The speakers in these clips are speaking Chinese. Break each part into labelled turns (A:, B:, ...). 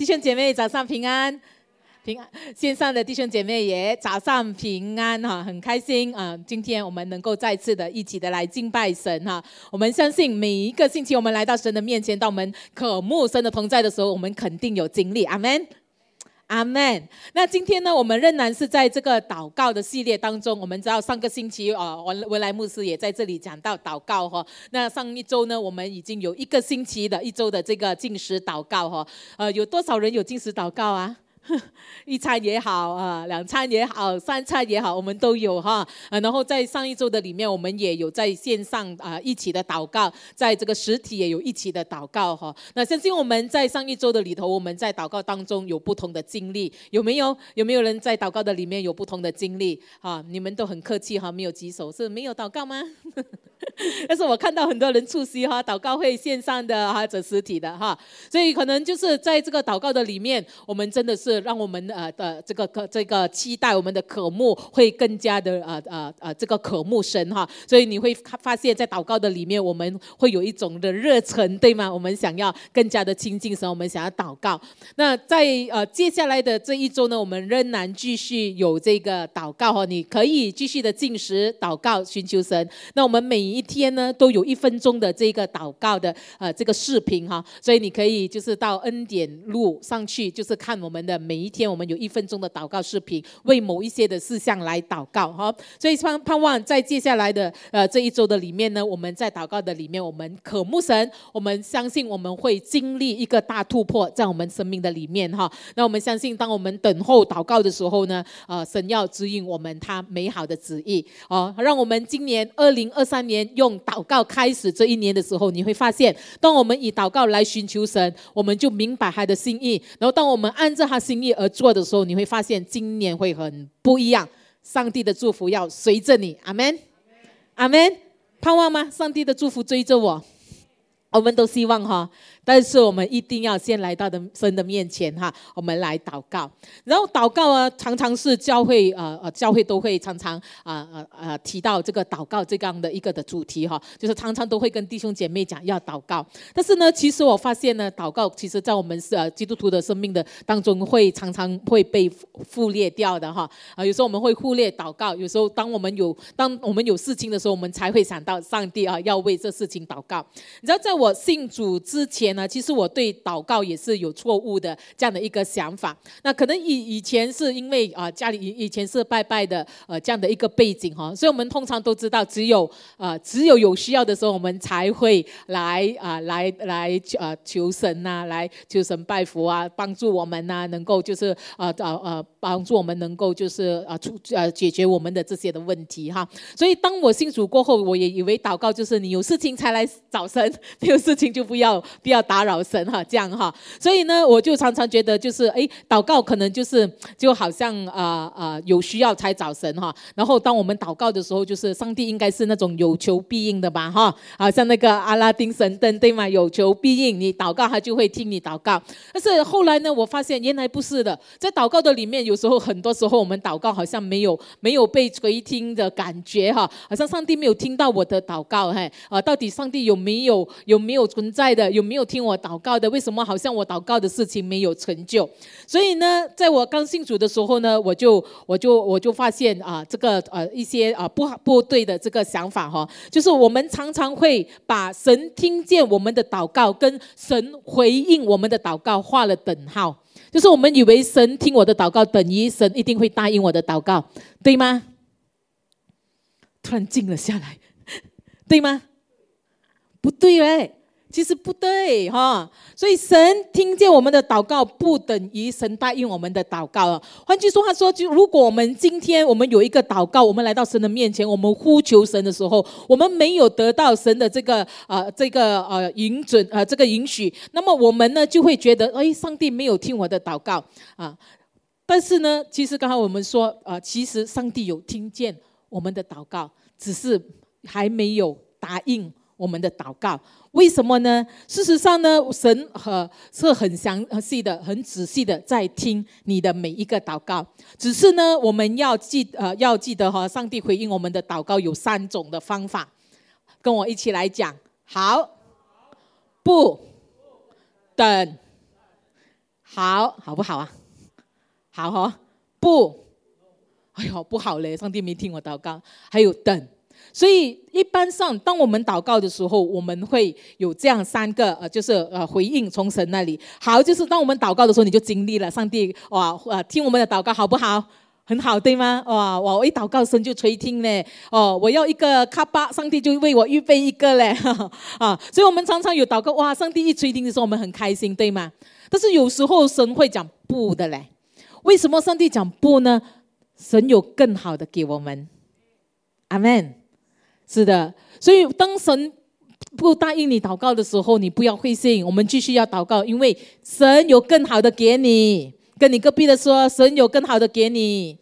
A: 弟兄姐妹早上平安，平安线上的弟兄姐妹也早上平安哈，很开心啊！今天我们能够再次的一起的来敬拜神哈，我们相信每一个星期我们来到神的面前，到我们可陌生的同在的时候，我们肯定有经历，阿门。阿门。那今天呢，我们仍然是在这个祷告的系列当中。我们知道上个星期啊，文文莱牧师也在这里讲到祷告哈。那上一周呢，我们已经有一个星期的一周的这个进食祷告哈。呃，有多少人有进食祷告啊？一餐也好啊，两餐也好，三餐也好，我们都有哈。啊，然后在上一周的里面，我们也有在线上啊一起的祷告，在这个实体也有一起的祷告哈。那相信我们在上一周的里头，我们在祷告当中有不同的经历，有没有？有没有人在祷告的里面有不同的经历？哈，你们都很客气哈，没有举手，是没有祷告吗？但是我看到很多人出席哈，祷告会线上的或者实体的哈，所以可能就是在这个祷告的里面，我们真的是让我们呃的这个可这个期待我们的渴慕会更加的呃呃呃这个渴慕神哈，所以你会发现在祷告的里面，我们会有一种的热忱，对吗？我们想要更加的亲近神，我们想要祷告。那在呃接下来的这一周呢，我们仍然继续有这个祷告哈，你可以继续的进食祷告寻求神。那我们每一天呢，都有一分钟的这个祷告的呃这个视频哈，所以你可以就是到恩典路上去，就是看我们的每一天，我们有一分钟的祷告视频，为某一些的事项来祷告哈。所以盼盼望在接下来的呃这一周的里面呢，我们在祷告的里面，我们渴慕神，我们相信我们会经历一个大突破在我们生命的里面哈。那我们相信，当我们等候祷告的时候呢，呃，神要指引我们他美好的旨意哦，让我们今年二零二三年。用祷告开始这一年的时候，你会发现，当我们以祷告来寻求神，我们就明白他的心意。然后，当我们按照他心意而做的时候，你会发现今年会很不一样。上帝的祝福要随着你，阿门，阿门。盼望吗？上帝的祝福追着我，我们都希望哈。但是我们一定要先来到的神的面前哈，我们来祷告。然后祷告啊，常常是教会呃呃教会都会常常啊啊啊提到这个祷告这样的一个的主题哈，就是常常都会跟弟兄姐妹讲要祷告。但是呢，其实我发现呢，祷告其实在我们是呃基督徒的生命的当中会常常会被忽略掉的哈。啊，有时候我们会忽略祷告，有时候当我们有当我们有事情的时候，我们才会想到上帝啊，要为这事情祷告。你知道，在我信主之前。那其实我对祷告也是有错误的这样的一个想法。那可能以以前是因为啊家里以以前是拜拜的呃这样的一个背景哈，所以我们通常都知道只有呃只有有需要的时候我们才会来啊来来呃求神呐，来求神拜佛啊，帮助我们呐，能够就是呃呃呃帮助我们能够就是啊出呃解决我们的这些的问题哈。所以当我信主过后，我也以为祷告就是你有事情才来找神，没有事情就不要不要。打扰神哈，这样哈，所以呢，我就常常觉得就是哎，祷告可能就是就好像啊啊有需要才找神哈。然后当我们祷告的时候，就是上帝应该是那种有求必应的吧哈，好像那个阿拉丁神灯对吗？有求必应，你祷告他就会听你祷告。但是后来呢，我发现原来不是的，在祷告的里面，有时候很多时候我们祷告好像没有没有被垂听的感觉哈，好像上帝没有听到我的祷告嘿啊，到底上帝有没有有没有存在的有没有？听我祷告的，为什么好像我祷告的事情没有成就？所以呢，在我刚信主的时候呢，我就我就我就发现啊，这个呃一些啊不不对的这个想法哈，就是我们常常会把神听见我们的祷告跟神回应我们的祷告画了等号，就是我们以为神听我的祷告等于神一定会答应我的祷告，对吗？突然静了下来，对吗？不对嘞。其实不对哈，所以神听见我们的祷告，不等于神答应我们的祷告。换句话说，就如果我们今天我们有一个祷告，我们来到神的面前，我们呼求神的时候，我们没有得到神的这个呃这个呃允准呃这个允许，那么我们呢就会觉得，哎，上帝没有听我的祷告啊。但是呢，其实刚才我们说啊，其实上帝有听见我们的祷告，只是还没有答应。我们的祷告，为什么呢？事实上呢，神和是很详细的、很仔细的在听你的每一个祷告。只是呢，我们要记呃要记得哈，上帝回应我们的祷告有三种的方法，跟我一起来讲。好，不等，好好不好啊？好哈，不，哎呦不好嘞！上帝没听我祷告。还有等，所以一般上，当我们祷告的时候，我们会有这样三个呃，就是呃回应从神那里。好，就是当我们祷告的时候，你就经历了上帝哇呃听我们的祷告好不好？很好，对吗？哇哇，我一祷告神就垂听嘞。哦，我要一个卡巴，上帝就为我预备一个嘞。啊，所以我们常常有祷告，哇，上帝一垂听的时候，我们很开心，对吗？但是有时候神会讲不的嘞。为什么上帝讲不呢？神有更好的给我们。阿门。是的，所以当神不答应你祷告的时候，你不要灰心，我们继续要祷告，因为神有更好的给你。跟你隔壁的说，神有更好的给你。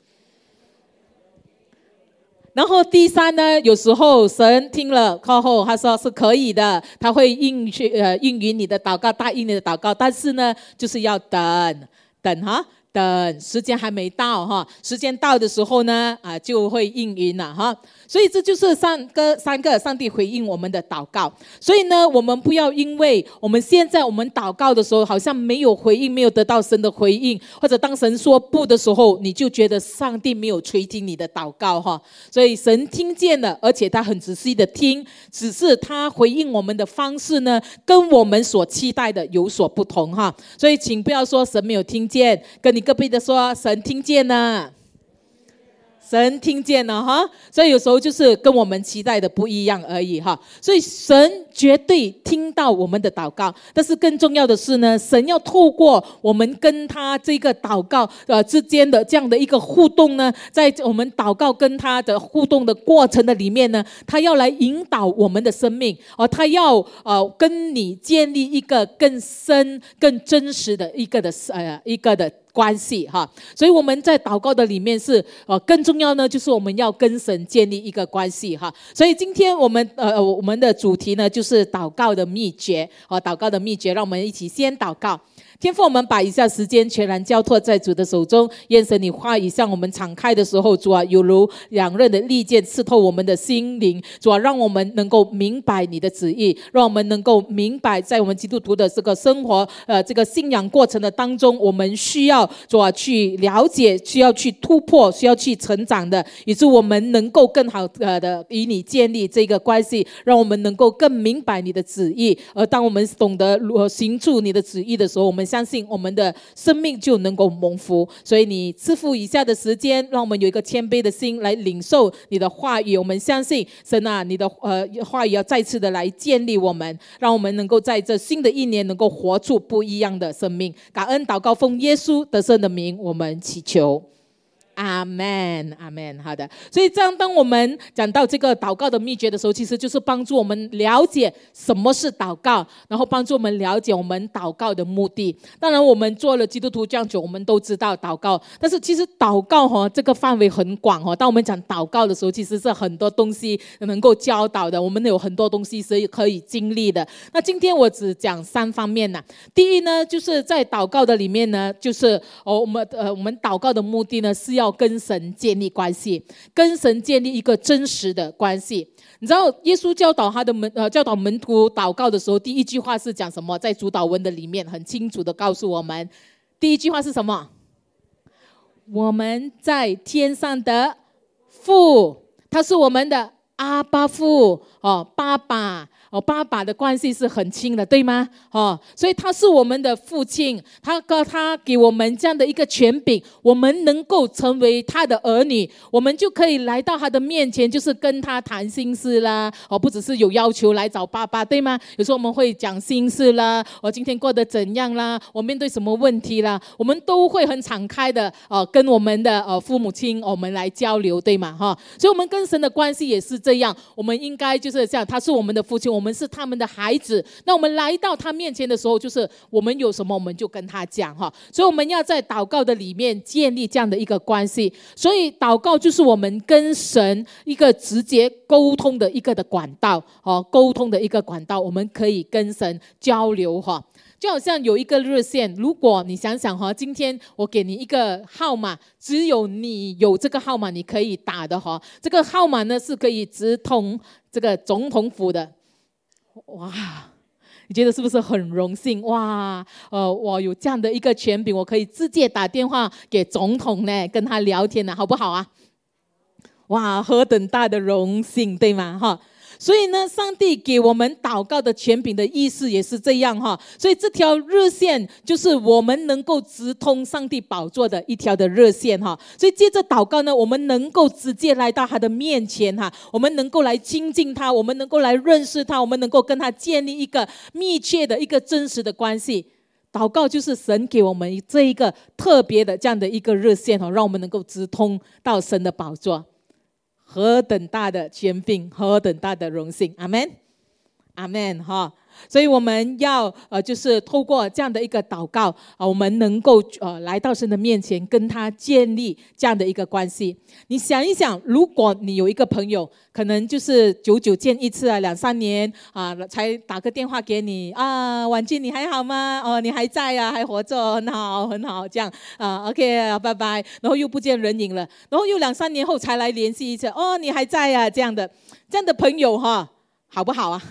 A: 然后第三呢，有时候神听了过后，他说是可以的，他会应去呃应允你的祷告，答应你的祷告，但是呢，就是要等等哈。等时间还没到哈，时间到的时候呢，啊，就会应允了哈。所以这就是三个三个上帝回应我们的祷告。所以呢，我们不要因为我们现在我们祷告的时候好像没有回应，没有得到神的回应，或者当神说不的时候，你就觉得上帝没有垂听你的祷告哈。所以神听见了，而且他很仔细的听，只是他回应我们的方式呢，跟我们所期待的有所不同哈。所以请不要说神没有听见，跟你隔壁的说神听见了。神听见了哈，所以有时候就是跟我们期待的不一样而已哈。所以神绝对听到我们的祷告，但是更重要的是呢，神要透过我们跟他这个祷告呃之间的这样的一个互动呢，在我们祷告跟他的互动的过程的里面呢，他要来引导我们的生命，哦，他要呃跟你建立一个更深、更真实的一个的呃一个的。关系哈，所以我们在祷告的里面是呃更重要呢，就是我们要跟神建立一个关系哈。所以今天我们呃我们的主题呢就是祷告的秘诀和祷告的秘诀，让我们一起先祷告。天父，我们把以下时间全然交托在主的手中。愿神你话语向我们敞开的时候，主啊，有如两刃的利剑刺透我们的心灵。主啊，让我们能够明白你的旨意，让我们能够明白，在我们基督徒的这个生活呃这个信仰过程的当中，我们需要主啊去了解，需要去突破，需要去成长的，以致我们能够更好呃的与你建立这个关系，让我们能够更明白你的旨意。而当我们懂得如何行出你的旨意的时候，我们。相信我们的生命就能够蒙福，所以你赐付以下的时间，让我们有一个谦卑的心来领受你的话语。我们相信神啊，你的呃话语要再次的来建立我们，让我们能够在这新的一年能够活出不一样的生命。感恩祷告奉耶稣得胜的名，我们祈求。阿门，阿门。好的，所以这样，当我们讲到这个祷告的秘诀的时候，其实就是帮助我们了解什么是祷告，然后帮助我们了解我们祷告的目的。当然，我们做了基督徒这样久，我们都知道祷告。但是，其实祷告哈这个范围很广哈。当我们讲祷告的时候，其实是很多东西能够教导的。我们有很多东西是可以经历的。那今天我只讲三方面呢。第一呢，就是在祷告的里面呢，就是哦，我们呃，我们祷告的目的呢是要。跟神建立关系，跟神建立一个真实的关系。你知道，耶稣教导他的门呃，教导门徒祷告的时候，第一句话是讲什么？在主导文的里面很清楚的告诉我们，第一句话是什么？我们在天上的父，他是我们的阿巴父哦，爸爸。哦，爸爸的关系是很亲的，对吗？哦，所以他是我们的父亲，他告他给我们这样的一个权柄，我们能够成为他的儿女，我们就可以来到他的面前，就是跟他谈心事啦。哦，不只是有要求来找爸爸，对吗？有时候我们会讲心事啦，我今天过得怎样啦？我面对什么问题啦？我们都会很敞开的哦，跟我们的呃父母亲我们来交流，对吗？哈，所以我们跟神的关系也是这样，我们应该就是这样，他是我们的父亲。我们是他们的孩子，那我们来到他面前的时候，就是我们有什么，我们就跟他讲哈。所以我们要在祷告的里面建立这样的一个关系。所以祷告就是我们跟神一个直接沟通的一个的管道，哦，沟通的一个管道，我们可以跟神交流哈。就好像有一个热线，如果你想想哈，今天我给你一个号码，只有你有这个号码，你可以打的哈。这个号码呢是可以直通这个总统府的。哇，你觉得是不是很荣幸？哇，呃，我有这样的一个权柄，我可以直接打电话给总统呢，跟他聊天呢，好不好啊？哇，何等大的荣幸，对吗？哈。所以呢，上帝给我们祷告的权柄的意思也是这样哈。所以这条热线就是我们能够直通上帝宝座的一条的热线哈。所以接着祷告呢，我们能够直接来到他的面前哈，我们能够来亲近他，我们能够来认识他，我们能够跟他建立一个密切的一个真实的关系。祷告就是神给我们这一个特别的这样的一个热线哈，让我们能够直通到神的宝座。何等大的权柄，何等大的荣幸，阿门，阿门，哈。所以我们要呃，就是透过这样的一个祷告啊，我们能够呃来到神的面前，跟他建立这样的一个关系。你想一想，如果你有一个朋友，可能就是久久见一次啊，两三年啊，才打个电话给你啊，婉君你还好吗？哦，你还在啊，还活着，很好，很好，这样啊，OK，拜拜。然后又不见人影了，然后又两三年后才来联系一次，哦，你还在啊，这样的这样的朋友哈，好不好啊？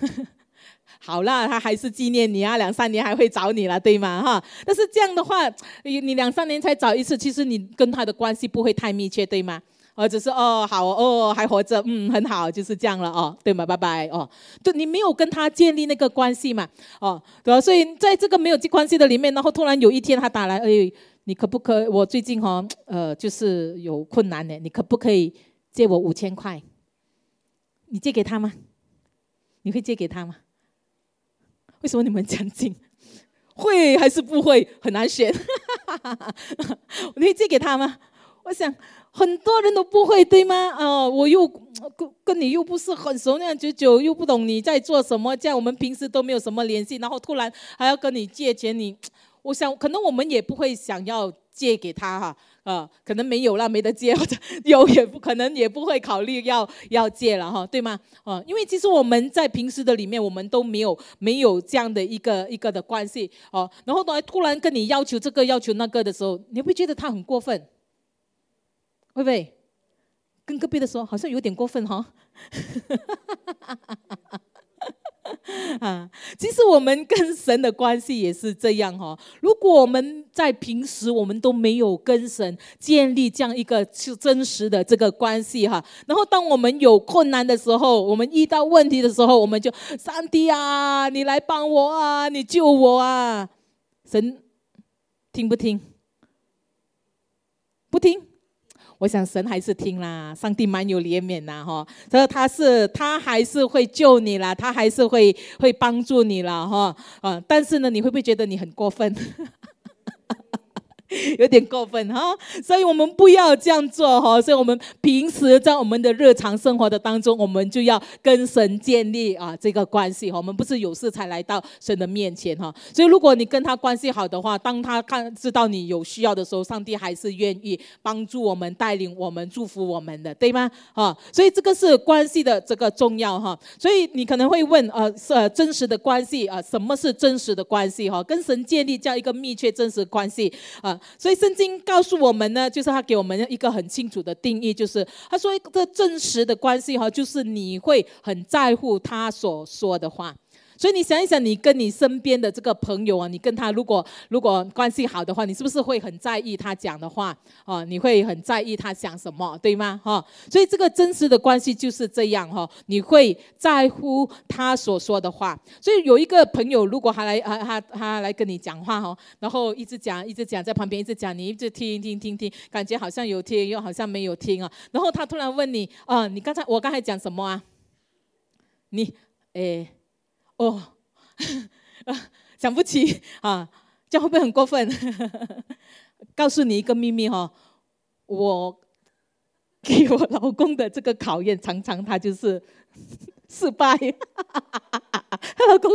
A: 好了，他还是纪念你啊，两三年还会找你了，对吗？哈，但是这样的话，你你两三年才找一次，其实你跟他的关系不会太密切，对吗？或者是哦，好哦，还活着，嗯，很好，就是这样了哦，对吗？拜拜哦，对，你没有跟他建立那个关系嘛，哦，对吧？所以在这个没有这关系的里面，然后突然有一天他打来，哎，你可不可？我最近哈，呃，就是有困难的，你可不可以借我五千块？你借给他吗？你会借给他吗？为什么你们讲金？会还是不会？很难选。你会借给他吗？我想很多人都不会，对吗？哦，我又跟跟你又不是很熟，那样久久又不懂你在做什么，这样我们平时都没有什么联系，然后突然还要跟你借钱，你，我想可能我们也不会想要借给他哈。呃可能没有了，没得借，或者 有也不可能，也不会考虑要要借了哈，对吗？啊，因为其实我们在平时的里面，我们都没有没有这样的一个一个的关系哦。然后呢，突然跟你要求这个要求那个的时候，你会觉得他很过分，会不会？跟隔壁的说，好像有点过分哈。啊，其实我们跟神的关系也是这样哈。如果我们在平时我们都没有跟神建立这样一个真实的这个关系哈，然后当我们有困难的时候，我们遇到问题的时候，我们就上帝啊，你来帮我啊，你救我啊，神听不听？不听。我想神还是听啦，上帝蛮有怜悯呐，哈，所以他是他还是会救你啦，他还是会会帮助你啦，哈，嗯，但是呢，你会不会觉得你很过分？有点过分哈，所以我们不要这样做哈。所以我们平时在我们的日常生活的当中，我们就要跟神建立啊这个关系哈。我们不是有事才来到神的面前哈。所以如果你跟他关系好的话，当他看知道你有需要的时候，上帝还是愿意帮助我们、带领我们、祝福我们的，对吗？啊，所以这个是关系的这个重要哈。所以你可能会问，呃，是真实的关系啊？什么是真实的关系哈？跟神建立这样一个密切真实关系啊？所以圣经告诉我们呢，就是他给我们一个很清楚的定义，就是他说一个真实的关系哈，就是你会很在乎他所说的话。所以你想一想，你跟你身边的这个朋友啊，你跟他如果如果关系好的话，你是不是会很在意他讲的话啊？你会很在意他讲什么，对吗？哈，所以这个真实的关系就是这样哈，你会在乎他所说的话。所以有一个朋友，如果他来啊他他来跟你讲话哈，然后一直讲一直讲，在旁边一直讲，你一直听听听听，感觉好像有听又好像没有听啊。然后他突然问你啊，你刚才我刚才讲什么啊？你诶。哦，想不起啊，这样会不会很过分？告诉你一个秘密哈，我给我老公的这个考验，常常他就是 失败。老公，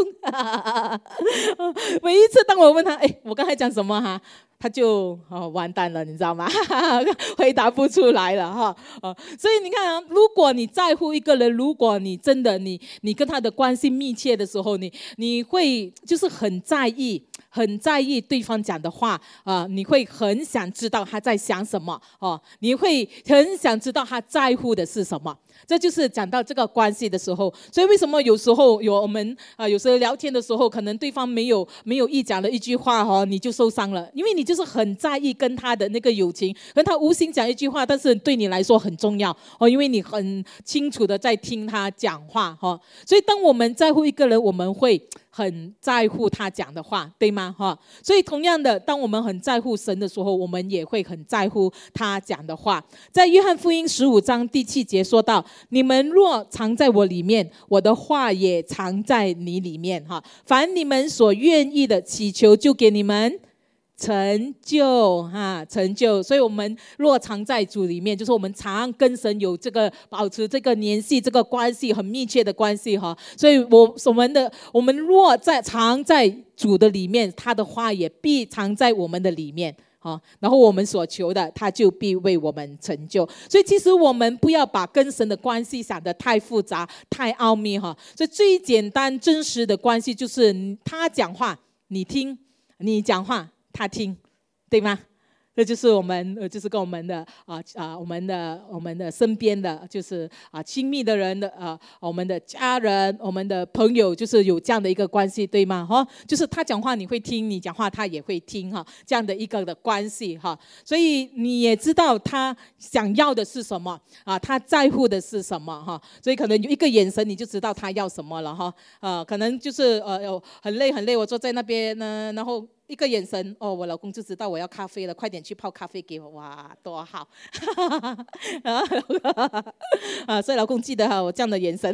A: 每一次当我问他，哎，我刚才讲什么哈？他就哦完蛋了，你知道吗？回答不出来了哈哦，所以你看啊，如果你在乎一个人，如果你真的你你跟他的关系密切的时候，你你会就是很在意。很在意对方讲的话啊，你会很想知道他在想什么哦，你会很想知道他在乎的是什么。这就是讲到这个关系的时候，所以为什么有时候有我们啊，有时候聊天的时候，可能对方没有没有意讲的一句话哈，你就受伤了，因为你就是很在意跟他的那个友情，跟他无心讲一句话，但是对你来说很重要哦，因为你很清楚的在听他讲话哈，所以当我们在乎一个人，我们会。很在乎他讲的话，对吗？哈，所以同样的，当我们很在乎神的时候，我们也会很在乎他讲的话。在约翰福音十五章第七节说到：“你们若藏在我里面，我的话也藏在你里面。”哈，凡你们所愿意的祈求，就给你们。成就哈，成就，所以我们若常在主里面，就是我们常跟神有这个保持这个联系，这个关系很密切的关系哈。所以我我们的我们若在常在主的里面，他的话也必藏在我们的里面哈。然后我们所求的，他就必为我们成就。所以其实我们不要把跟神的关系想得太复杂、太奥秘哈。所以最简单真实的关系就是他讲话你听，你讲话。他听，对吗？这就是我们，呃，就是跟我们的啊啊，我们的我们的身边的，就是啊亲密的人的啊，我们的家人，我们的朋友，就是有这样的一个关系，对吗？哈，就是他讲话你会听，你讲话他也会听，哈，这样的一个的关系，哈。所以你也知道他想要的是什么啊，他在乎的是什么，哈。所以可能有一个眼神你就知道他要什么了，哈。啊，可能就是呃，有很累很累，我坐在那边呢，然后。一个眼神，哦，我老公就知道我要咖啡了，快点去泡咖啡给我，哇，多好！啊，所以老公记得哈，我这样的眼神，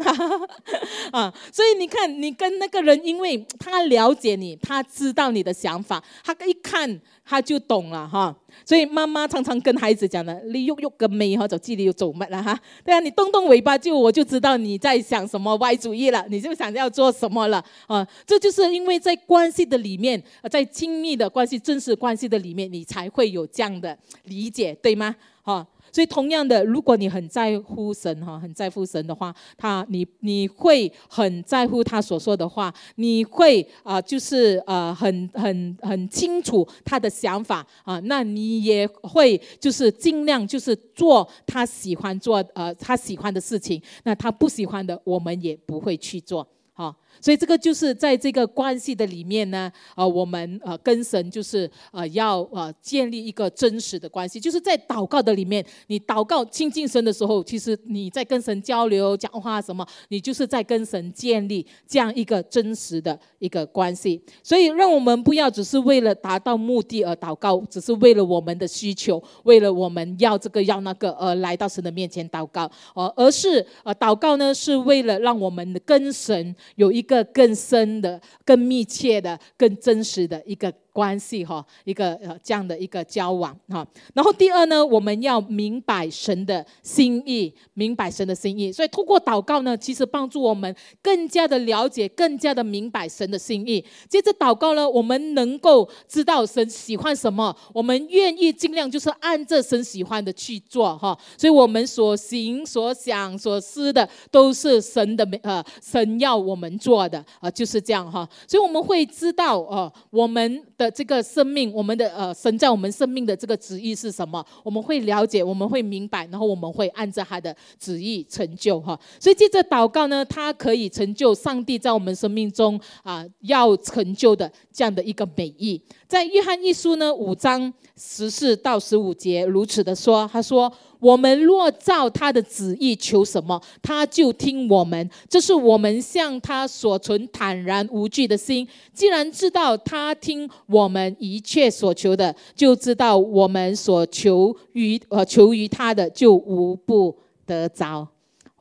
A: 啊，所以你看，你跟那个人，因为他了解你，他知道你的想法，他一看。他就懂了哈，所以妈妈常常跟孩子讲的，你喐喐个眉哈，就知你又做乜了哈。对啊，你动动尾巴就我就知道你在想什么歪主意了，你就想要做什么了啊。这就是因为在关系的里面，在亲密的关系、正式关系的里面，你才会有这样的理解，对吗？哈。所以，同样的，如果你很在乎神哈，很在乎神的话，他你你会很在乎他所说的话，你会啊，就是呃，很很很清楚他的想法啊，那你也会就是尽量就是做他喜欢做呃他喜欢的事情，那他不喜欢的，我们也不会去做。好，所以这个就是在这个关系的里面呢，呃，我们呃跟神就是呃要呃建立一个真实的关系，就是在祷告的里面，你祷告亲近神的时候，其实你在跟神交流讲话什么，你就是在跟神建立这样一个真实的一个关系。所以，让我们不要只是为了达到目的而祷告，只是为了我们的需求，为了我们要这个要那个而来到神的面前祷告，呃，而是呃祷告呢是为了让我们跟神。有一一个更深的、更密切的、更真实的一个。关系哈，一个呃这样的一个交往哈。然后第二呢，我们要明白神的心意，明白神的心意。所以通过祷告呢，其实帮助我们更加的了解，更加的明白神的心意。接着祷告呢，我们能够知道神喜欢什么，我们愿意尽量就是按着神喜欢的去做哈。所以我们所行、所想、所思的，都是神的呃神要我们做的啊，就是这样哈。所以我们会知道哦，我们。的这个生命，我们的呃神在我们生命的这个旨意是什么？我们会了解，我们会明白，然后我们会按照他的旨意成就哈。所以借着祷告呢，它可以成就上帝在我们生命中啊要成就的这样的一个美意。在约翰一书呢五章十四到十五节如此的说，他说。我们若照他的旨意求什么，他就听我们。这是我们向他所存坦然无惧的心。既然知道他听我们一切所求的，就知道我们所求于呃求于他的，就无不得着。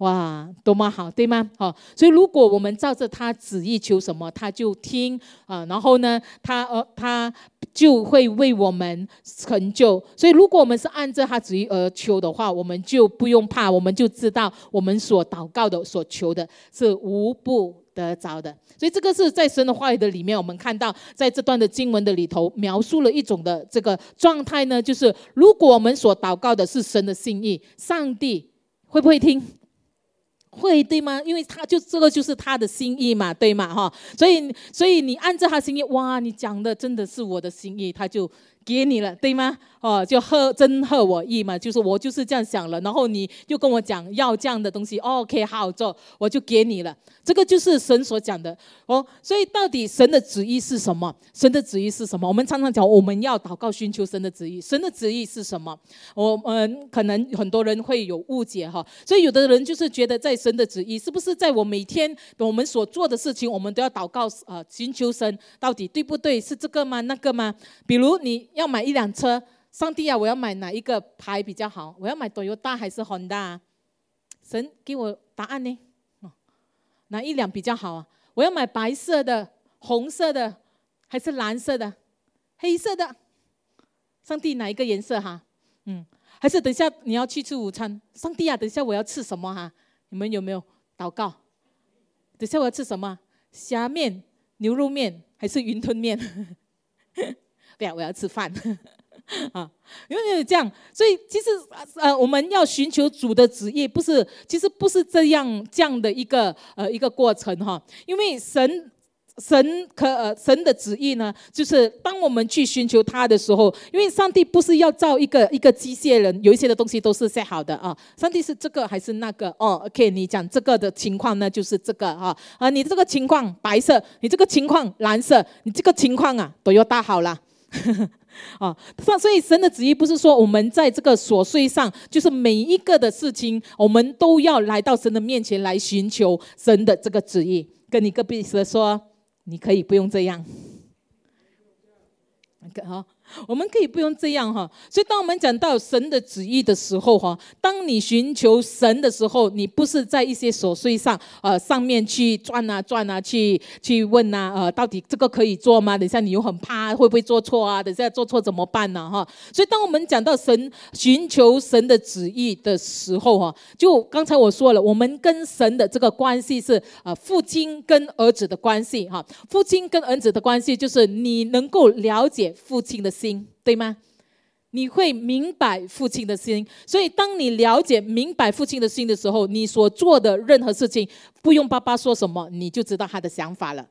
A: 哇，多么好，对吗？好，所以如果我们照着他旨意求什么，他就听啊。然后呢，他呃他就会为我们成就。所以如果我们是按照他旨意而求的话，我们就不用怕，我们就知道我们所祷告的、所求的是无不得着的。所以这个是在神的话语的里面，我们看到在这段的经文的里头描述了一种的这个状态呢，就是如果我们所祷告的是神的心意，上帝会不会听？会对吗？因为他就这个就是他的心意嘛，对吗？哈，所以所以你按照他心意，哇，你讲的真的是我的心意，他就给你了，对吗？哦，就合真合我意嘛，就是我就是这样想了，然后你就跟我讲要这样的东西，OK，好做，我就给你了。这个就是神所讲的哦。所以到底神的旨意是什么？神的旨意是什么？我们常常讲我们要祷告寻求神的旨意，神的旨意是什么？我们可能很多人会有误解哈。所以有的人就是觉得在神的旨意是不是在我每天我们所做的事情，我们都要祷告呃寻求神到底对不对？是这个吗？那个吗？比如你要买一辆车。上帝啊，我要买哪一个牌比较好？我要买 Toyota 还是 Honda？神给我答案呢？哪一辆比较好啊？我要买白色的、红色的，还是蓝色的、黑色的？上帝哪一个颜色哈？嗯，还是等下你要去吃午餐？上帝啊，等下我要吃什么哈？你们有没有祷告？等下我要吃什么？虾面、牛肉面还是云吞面？对呀，我要吃饭。啊，因为这样，所以其实呃，我们要寻求主的旨意，不是，其实不是这样这样的一个呃一个过程哈。因为神神可呃神的旨意呢，就是当我们去寻求他的时候，因为上帝不是要造一个一个机械人，有一些的东西都是设好的啊。上帝是这个还是那个？哦，OK，你讲这个的情况呢，就是这个啊啊，你这个情况白色，你这个情况蓝色，你这个情况啊都要搭好了。啊，所所以神的旨意不是说我们在这个琐碎上，就是每一个的事情，我们都要来到神的面前来寻求神的这个旨意。跟你隔壁说，你可以不用这样。好。我们可以不用这样哈，所以当我们讲到神的旨意的时候哈，当你寻求神的时候，你不是在一些琐碎上呃上面去转啊转啊，去去问啊呃，到底这个可以做吗？等下你又很怕会不会做错啊？等下做错怎么办呢？哈，所以当我们讲到神寻求神的旨意的时候哈，就刚才我说了，我们跟神的这个关系是呃父亲跟儿子的关系哈，父亲跟儿子的关系就是你能够了解父亲的。心对吗？你会明白父亲的心，所以当你了解明白父亲的心的时候，你所做的任何事情，不用爸爸说什么，你就知道他的想法了。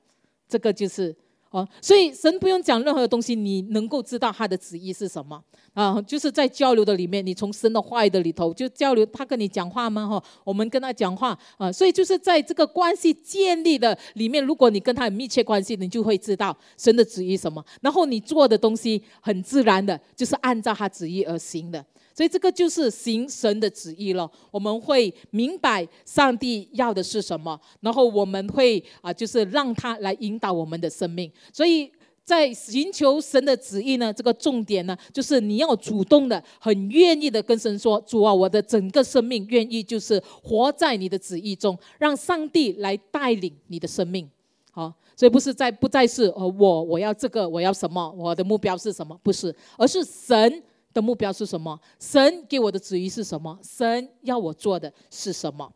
A: 这个就是。哦，所以神不用讲任何东西，你能够知道他的旨意是什么啊？就是在交流的里面，你从神的话语的里头就交流，他跟你讲话吗？哈，我们跟他讲话啊，所以就是在这个关系建立的里面，如果你跟他有密切关系，你就会知道神的旨意什么，然后你做的东西很自然的，就是按照他旨意而行的。所以这个就是行神的旨意了。我们会明白上帝要的是什么，然后我们会啊，就是让他来引导我们的生命。所以在寻求神的旨意呢，这个重点呢，就是你要主动的、很愿意的跟神说：“主啊，我的整个生命愿意就是活在你的旨意中，让上帝来带领你的生命。”好，所以不是在不再是呃我我要这个我要什么，我的目标是什么？不是，而是神。的目标是什么？神给我的旨意是什么？神要我做的是什么？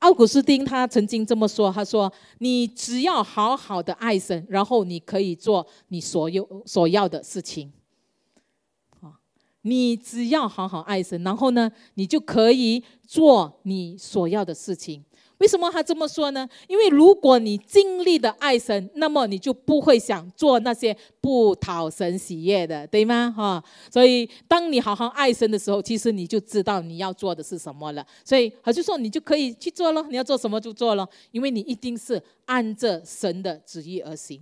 A: 奥古斯丁他曾经这么说：“他说，你只要好好的爱神，然后你可以做你所有所要的事情。啊，你只要好好爱神，然后呢，你就可以做你所要的事情。”为什么他这么说呢？因为如果你尽力的爱神，那么你就不会想做那些不讨神喜悦的，对吗？哈，所以当你好好爱神的时候，其实你就知道你要做的是什么了。所以他就说，你就可以去做了，你要做什么就做了，因为你一定是按着神的旨意而行。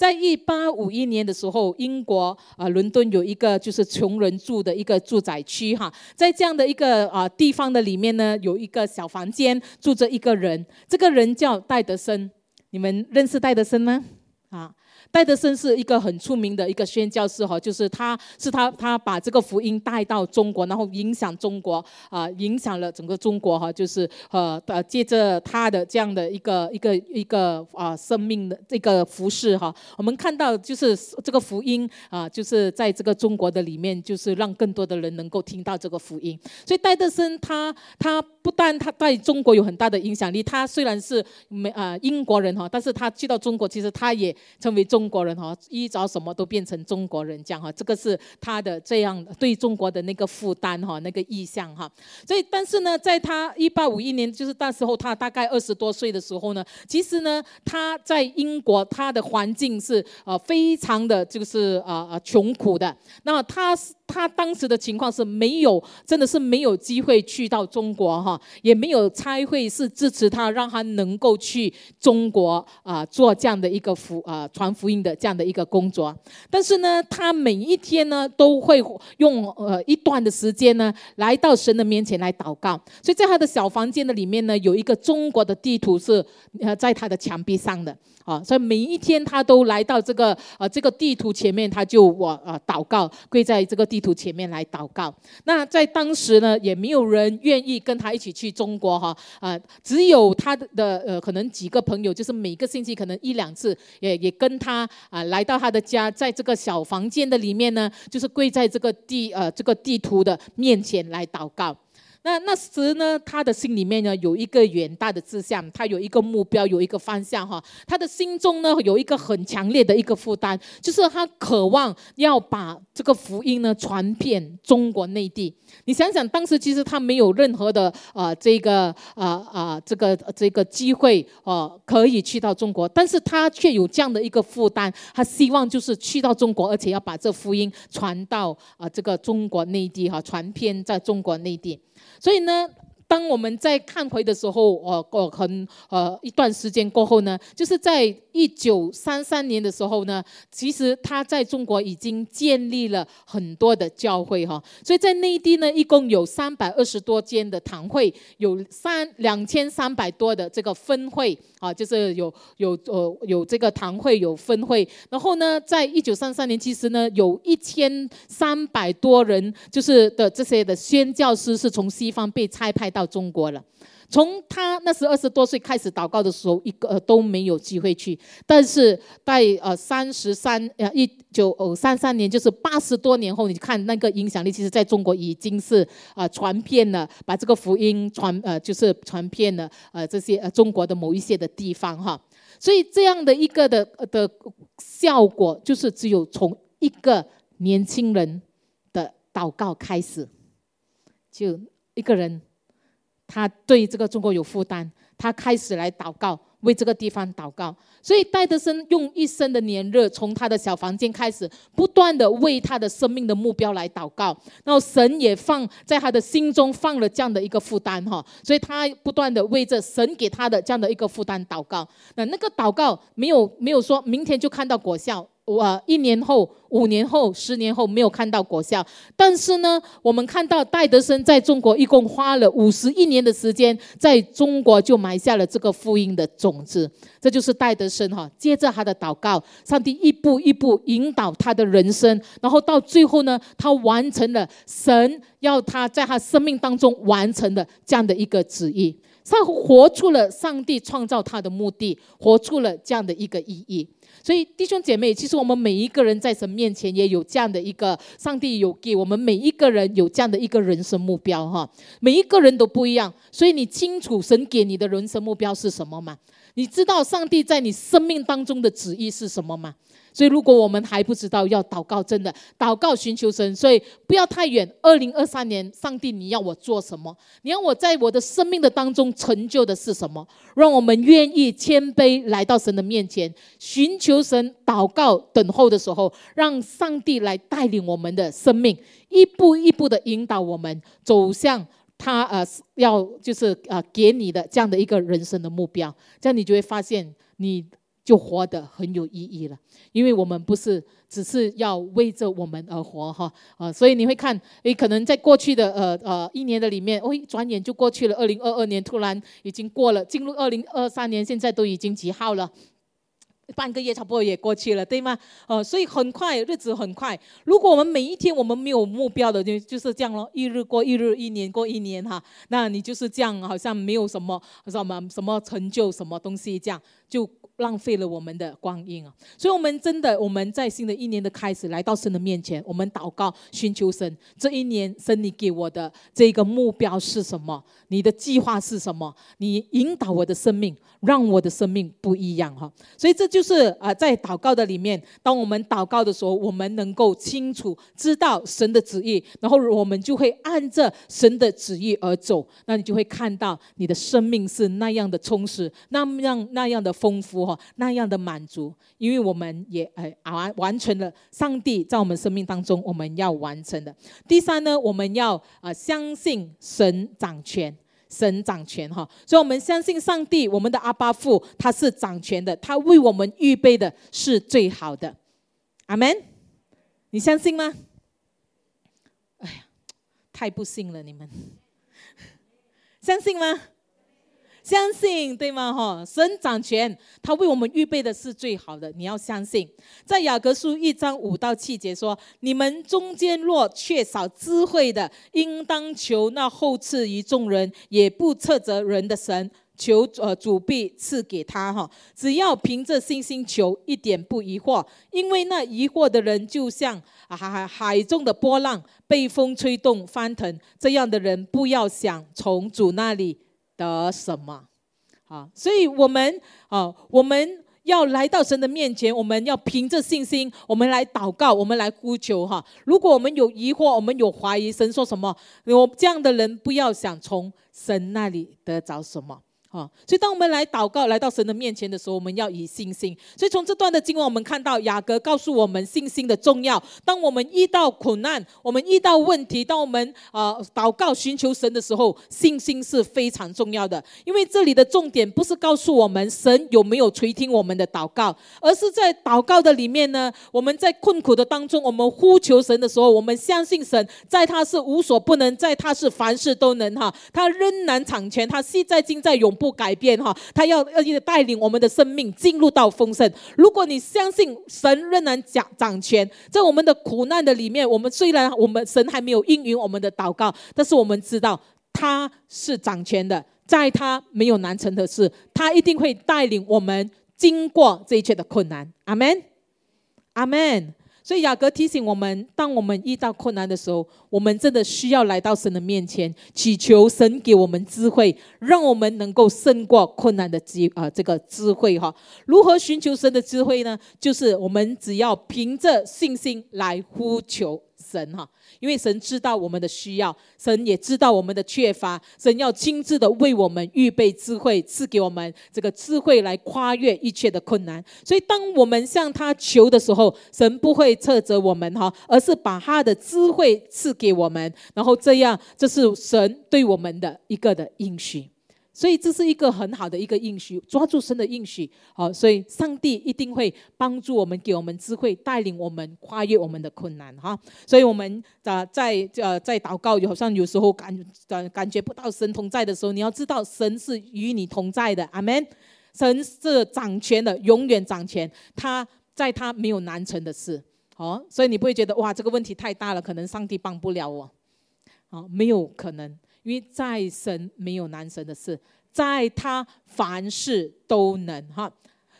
A: 在一八五一年的时候，英国啊伦敦有一个就是穷人住的一个住宅区哈，在这样的一个啊地方的里面呢，有一个小房间住着一个人，这个人叫戴德森，你们认识戴德森吗？啊。戴德森是一个很出名的一个宣教士哈，就是他是他他把这个福音带到中国，然后影响中国啊，影响了整个中国哈，就是呃呃，借着他的这样的一个一个一个啊生命的这个服饰哈，我们看到就是这个福音啊，就是在这个中国的里面，就是让更多的人能够听到这个福音。所以戴德森他他不但他在中国有很大的影响力，他虽然是美啊英国人哈，但是他去到中国，其实他也成为中。中国人哈，遇着什么都变成中国人这样哈，这个是他的这样对中国的那个负担哈，那个意向哈。所以，但是呢，在他一八五一年，就是那时候他大概二十多岁的时候呢，其实呢，他在英国，他的环境是呃非常的就是呃呃穷苦的。那他是。他当时的情况是没有，真的是没有机会去到中国哈，也没有差会是支持他，让他能够去中国啊做这样的一个福啊传福音的这样的一个工作。但是呢，他每一天呢都会用呃一段的时间呢来到神的面前来祷告。所以在他的小房间的里面呢，有一个中国的地图是呃在他的墙壁上的。啊，所以每一天他都来到这个呃这个地图前面，他就我呃祷告，跪在这个地图前面来祷告。那在当时呢，也没有人愿意跟他一起去中国哈啊，只有他的呃可能几个朋友，就是每个星期可能一两次，也也跟他啊来到他的家，在这个小房间的里面呢，就是跪在这个地呃这个地图的面前来祷告。那那时呢，他的心里面呢有一个远大的志向，他有一个目标，有一个方向哈。他的心中呢有一个很强烈的一个负担，就是他渴望要把这个福音呢传遍中国内地。你想想，当时其实他没有任何的呃这个呃呃这个这个机会呃可以去到中国，但是他却有这样的一个负担，他希望就是去到中国，而且要把这福音传到啊这个中国内地哈，传遍在中国内地。所以呢。当我们在看回的时候，呃，过很呃一段时间过后呢，就是在一九三三年的时候呢，其实他在中国已经建立了很多的教会哈，所以在内地呢，一共有三百二十多间的堂会，有三两千三百多的这个分会啊，就是有有呃有这个堂会有分会，然后呢，在一九三三年，其实呢，有一千三百多人就是的这些的宣教师是从西方被差派到。中国了，从他那时二十多岁开始祷告的时候，一个都没有机会去。但是在呃三十三呃一九三三年，就是八十多年后，你看那个影响力，其实在中国已经是啊传遍了，把这个福音传呃就是传遍了呃这些呃中国的某一些的地方哈。所以这样的一个的的效果，就是只有从一个年轻人的祷告开始，就一个人。他对这个中国有负担，他开始来祷告，为这个地方祷告。所以戴德生用一生的年热，从他的小房间开始，不断的为他的生命的目标来祷告。然后神也放在他的心中放了这样的一个负担哈，所以他不断的为着神给他的这样的一个负担祷告。那那个祷告没有没有说明天就看到果效。我一年后、五年后、十年后没有看到果效，但是呢，我们看到戴德生在中国一共花了五十一年的时间，在中国就埋下了这个福音的种子。这就是戴德生哈，接着他的祷告，上帝一步一步引导他的人生，然后到最后呢，他完成了神要他在他生命当中完成的这样的一个旨意，他活出了上帝创造他的目的，活出了这样的一个意义。所以弟兄姐妹，其实我们每一个人在神面前也有这样的一个，上帝有给我们每一个人有这样的一个人生目标哈，每一个人都不一样，所以你清楚神给你的人生目标是什么吗？你知道上帝在你生命当中的旨意是什么吗？所以，如果我们还不知道要祷告，真的祷告寻求神，所以不要太远。二零二三年，上帝，你要我做什么？你要我在我的生命的当中成就的是什么？让我们愿意谦卑来到神的面前，寻求神，祷告等候的时候，让上帝来带领我们的生命，一步一步的引导我们走向他呃要就是呃给你的这样的一个人生的目标。这样你就会发现你。就活得很有意义了，因为我们不是只是要为着我们而活哈啊，所以你会看，诶，可能在过去的呃呃一年的里面，哦，转眼就过去了，二零二二年突然已经过了，进入二零二三年，现在都已经几号了？半个月差不多也过去了，对吗？哦，所以很快，日子很快。如果我们每一天我们没有目标的，就就是这样咯，一日过一日，一年过一年哈，那你就是这样，好像没有什么什么什么成就，什么东西这样就。浪费了我们的光阴啊！所以，我们真的，我们在新的一年的开始，来到神的面前，我们祷告，寻求神。这一年，神你给我的这个目标是什么？你的计划是什么？你引导我的生命，让我的生命不一样哈！所以，这就是啊，在祷告的里面，当我们祷告的时候，我们能够清楚知道神的旨意，然后我们就会按着神的旨意而走。那你就会看到你的生命是那样的充实，那样那样的丰富哈，那样的满足，因为我们也哎完完成了上帝在我们生命当中我们要完成的。第三呢，我们要啊相信神掌权。神掌权哈，所以我们相信上帝，我们的阿巴父他是掌权的，他为我们预备的是最好的。阿门，你相信吗？哎呀，太不信了，你们相信吗？相信对吗？哈，神掌权，他为我们预备的是最好的。你要相信，在雅各书一章五到七节说：“你们中间若缺少智慧的，应当求那后赐于众人，也不斥责人的神，求呃主必赐给他。哈，只要凭着信心求，一点不疑惑，因为那疑惑的人就像啊海海中的波浪，被风吹动翻腾。这样的人，不要想从主那里。”得什么？啊，所以我们啊，我们要来到神的面前，我们要凭着信心，我们来祷告，我们来呼求哈。如果我们有疑惑，我们有怀疑，神说什么？我这样的人不要想从神那里得着什么。啊，所以当我们来祷告，来到神的面前的时候，我们要以信心。所以从这段的经文，我们看到雅各告诉我们信心的重要。当我们遇到苦难，我们遇到问题，当我们啊祷告寻求神的时候，信心是非常重要的。因为这里的重点不是告诉我们神有没有垂听我们的祷告，而是在祷告的里面呢，我们在困苦的当中，我们呼求神的时候，我们相信神，在他是无所不能，在他是凡事都能哈，他仍然掌权，他现在今在永。不改变哈，他要要带领我们的生命进入到丰盛。如果你相信神仍然掌掌权，在我们的苦难的里面，我们虽然我们神还没有应允我们的祷告，但是我们知道他是掌权的，在他没有难成的事，他一定会带领我们经过这一切的困难。阿门，阿门。所以雅各提醒我们，当我们遇到困难的时候，我们真的需要来到神的面前，祈求神给我们智慧，让我们能够胜过困难的机啊，这个智慧哈。如何寻求神的智慧呢？就是我们只要凭着信心来呼求。神哈，因为神知道我们的需要，神也知道我们的缺乏，神要亲自的为我们预备智慧，赐给我们这个智慧来跨越一切的困难。所以，当我们向他求的时候，神不会斥责我们哈，而是把他的智慧赐给我们，然后这样，这是神对我们的一个的应许。所以这是一个很好的一个应许，抓住神的应许，好，所以上帝一定会帮助我们，给我们智慧，带领我们跨越我们的困难，哈。所以我们啊，在呃在祷告，好像有时候感感感觉不到神同在的时候，你要知道神是与你同在的，阿门。神是掌权的，永远掌权，他在他没有难成的事，哦，所以你不会觉得哇这个问题太大了，可能上帝帮不了我，好，没有可能。因为在神没有难神的事，在他凡事都能哈，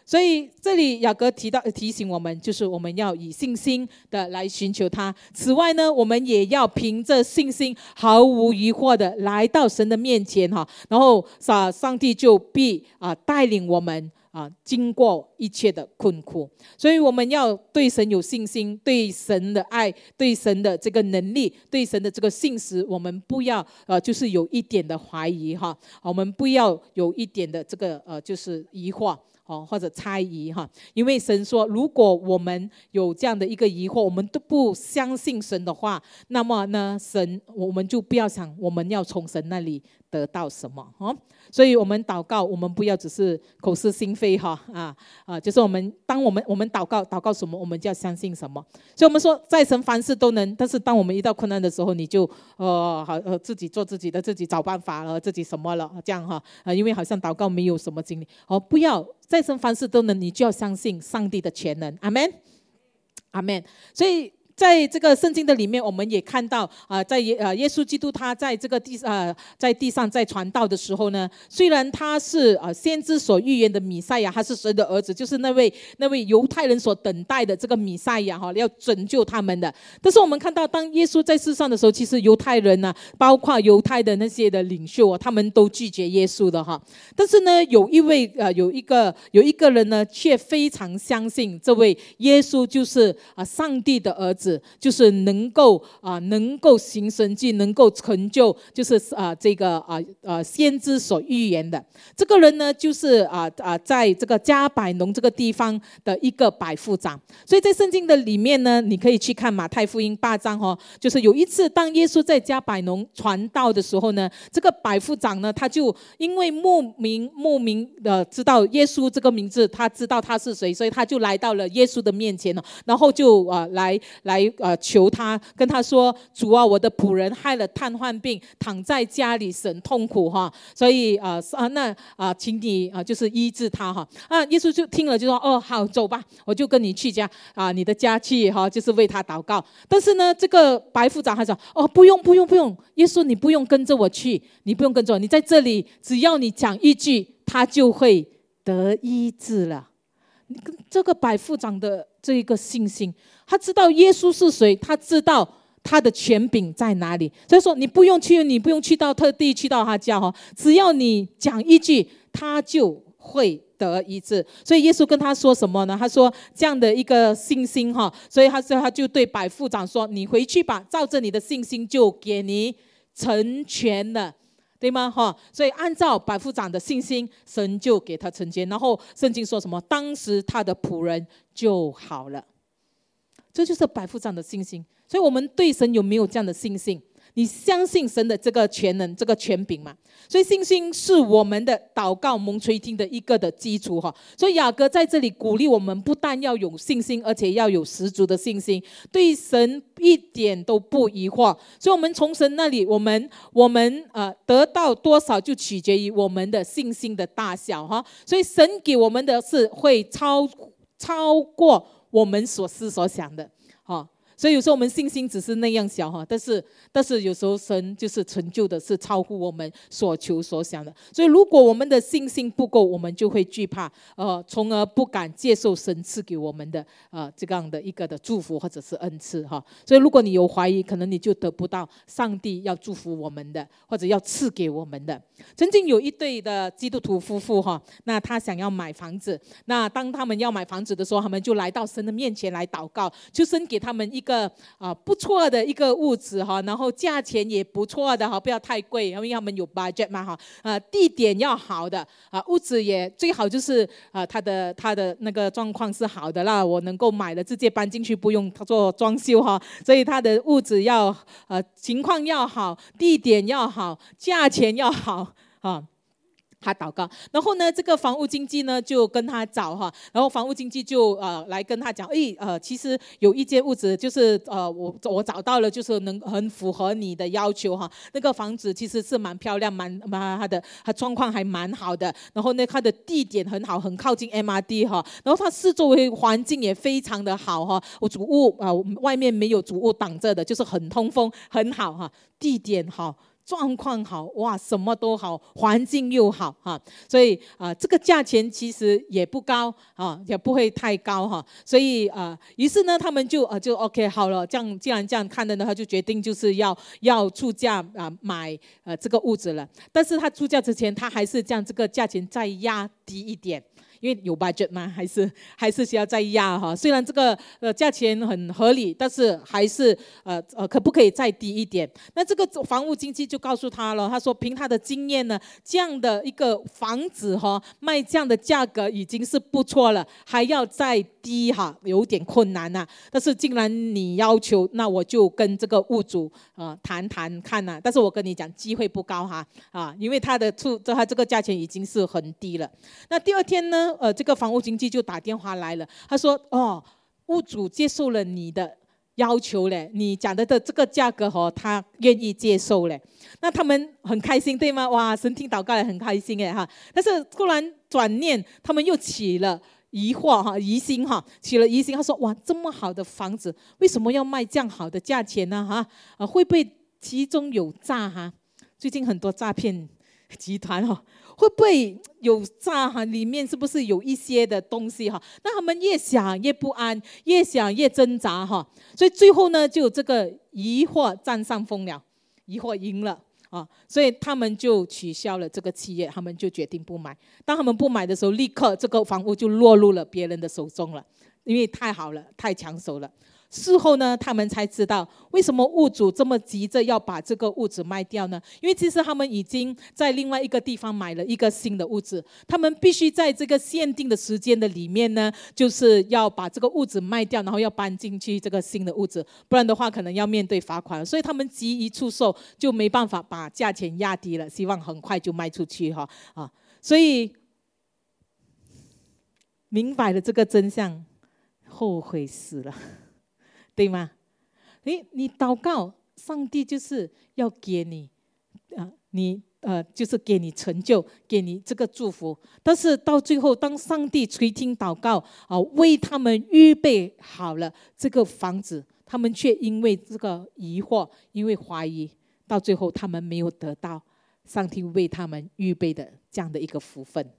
A: 所以这里雅各提到提醒我们，就是我们要以信心的来寻求他。此外呢，我们也要凭着信心，毫无疑惑的来到神的面前哈，然后上上帝就必啊带领我们。啊，经过一切的困苦，所以我们要对神有信心，对神的爱，对神的这个能力，对神的这个信实，我们不要呃，就是有一点的怀疑哈，我们不要有一点的这个呃，就是疑惑哦，或者猜疑哈，因为神说，如果我们有这样的一个疑惑，我们都不相信神的话，那么呢，神我们就不要想我们要从神那里得到什么哈。所以我们祷告，我们不要只是口是心非哈啊啊！就是我们当我们我们祷告祷告什么，我们就要相信什么。所以我们说，在神凡事都能，但是当我们遇到困难的时候，你就呃好呃自己做自己的，自己找办法了，自己什么了这样哈啊！因为好像祷告没有什么经历哦，不要在神凡事都能，你就要相信上帝的全能。阿门，阿门。所以。在这个圣经的里面，我们也看到啊，在耶呃耶稣基督他在这个地呃在地上在传道的时候呢，虽然他是啊先知所预言的弥赛亚，他是神的儿子，就是那位那位犹太人所等待的这个弥赛亚哈，要拯救他们的。但是我们看到，当耶稣在世上的时候，其实犹太人呢，包括犹太的那些的领袖啊，他们都拒绝耶稣的哈。但是呢，有一位呃有一个有一个人呢，却非常相信这位耶稣就是啊上帝的儿子，就是能够啊能够行神迹，能够成就，就是啊这个啊啊先知所预言的这个人呢，就是啊啊在这个加百农这个地方的一个百夫长。所以在圣经的里面呢，你可以去看马太福音八章哦，就是有一次当耶稣在加百农传道的时候呢，这个百夫长呢，他就因为莫名莫名的知道耶稣这个名字，他知道他是谁，所以他就来到了耶稣的面前了，然后就啊来来呃求他，跟他说：“主啊，我的仆人害了瘫痪病，躺在家里神痛苦哈，所以啊啊那啊，请你啊就是医治他哈。”啊，耶稣就听了就说：“哦，好，走吧，我就跟你去家啊，你的家去哈，就是为他祷告。”但是呢，这个白夫长他说：“哦，不用不用不用，耶稣你不用跟着我去，你不用跟着我，你在这里，只要你讲一句，他就会得医治了。”你跟这个百夫长的这一个信心，他知道耶稣是谁，他知道他的权柄在哪里。所以说，你不用去，你不用去到特地去到他家哈，只要你讲一句，他就会得医治。所以耶稣跟他说什么呢？他说这样的一个信心哈，所以他说他就对百夫长说：“你回去吧，照着你的信心就给你成全了。”对吗？哈，所以按照百夫长的信心，神就给他成全。然后圣经说什么？当时他的仆人就好了。这就是百夫长的信心。所以，我们对神有没有这样的信心？你相信神的这个全能、这个权柄吗？所以信心是我们的祷告蒙垂听的一个的基础哈。所以雅各在这里鼓励我们，不但要有信心，而且要有十足的信心，对神一点都不疑惑。所以，我们从神那里，我们我们呃得到多少，就取决于我们的信心的大小哈。所以，神给我们的是会超超过我们所思所想的哈。所以有时候我们信心只是那样小哈，但是但是有时候神就是成就的是超乎我们所求所想的。所以如果我们的信心不够，我们就会惧怕，呃，从而不敢接受神赐给我们的呃这样的一个的祝福或者是恩赐哈。所以如果你有怀疑，可能你就得不到上帝要祝福我们的或者要赐给我们的。曾经有一对的基督徒夫妇哈，那他想要买房子，那当他们要买房子的时候，他们就来到神的面前来祷告，就神给他们一个。个啊不错的一个屋子哈，然后价钱也不错的哈，不要太贵，因为他们有 budget 嘛哈，啊地点要好的啊，屋子也最好就是啊他的他的那个状况是好的啦，我能够买了直接搬进去，不用他做装修哈，所以他的屋子要呃情况要好，地点要好，价钱要好啊。他祷告，然后呢，这个房屋经济呢就跟他找哈，然后房屋经济就呃来跟他讲，哎呃，其实有一间屋子就是呃我我找到了，就是能很符合你的要求哈。那个房子其实是蛮漂亮，蛮蛮它的它状况还蛮好的，然后呢它的地点很好，很靠近 MRD 哈，然后它四周围环境也非常的好哈，我主屋啊外面没有主屋挡着的，就是很通风很好哈，地点好。状况好哇，什么都好，环境又好哈，所以啊，这个价钱其实也不高啊，也不会太高哈，所以啊，于是呢，他们就啊就 OK 好了，这样既然这样看的呢，他就决定就是要要出价啊买呃这个屋子了，但是他出价之前，他还是将这个价钱再压低一点。因为有 budget 嘛，还是还是需要再压哈。虽然这个呃价钱很合理，但是还是呃呃可不可以再低一点？那这个房屋经纪就告诉他了，他说凭他的经验呢，这样的一个房子哈卖这样的价格已经是不错了，还要再低哈有点困难呐。但是既然你要求，那我就跟这个屋主啊谈谈看呐。但是我跟你讲，机会不高哈啊，因为他的出这他这个价钱已经是很低了。那第二天呢？呃，这个房屋经纪就打电话来了，他说：“哦，屋主接受了你的要求嘞，你讲的的这个价格哦，他愿意接受嘞。那他们很开心，对吗？哇，神听祷告也很开心哎哈。但是突然转念，他们又起了疑惑哈，疑心哈，起了疑心。他说：“哇，这么好的房子，为什么要卖这样好的价钱呢？哈，啊，会不会其中有诈哈？最近很多诈骗集团哈，会不会有诈哈？里面是不是有一些的东西哈？那他们越想越不安，越想越挣扎哈。所以最后呢，就这个疑惑占上风了，疑惑赢了。”啊，所以他们就取消了这个企业，他们就决定不买。当他们不买的时候，立刻这个房屋就落入了别人的手中了，因为太好了，太抢手了。事后呢，他们才知道为什么物主这么急着要把这个屋子卖掉呢？因为其实他们已经在另外一个地方买了一个新的屋子，他们必须在这个限定的时间的里面呢，就是要把这个屋子卖掉，然后要搬进去这个新的屋子，不然的话可能要面对罚款。所以他们急于出售，就没办法把价钱压低了，希望很快就卖出去哈啊！所以明白了这个真相，后悔死了。对吗？诶，你祷告，上帝就是要给你，啊，你呃，就是给你成就，给你这个祝福。但是到最后，当上帝垂听祷告，啊，为他们预备好了这个房子，他们却因为这个疑惑，因为怀疑，到最后他们没有得到上帝为他们预备的这样的一个福分。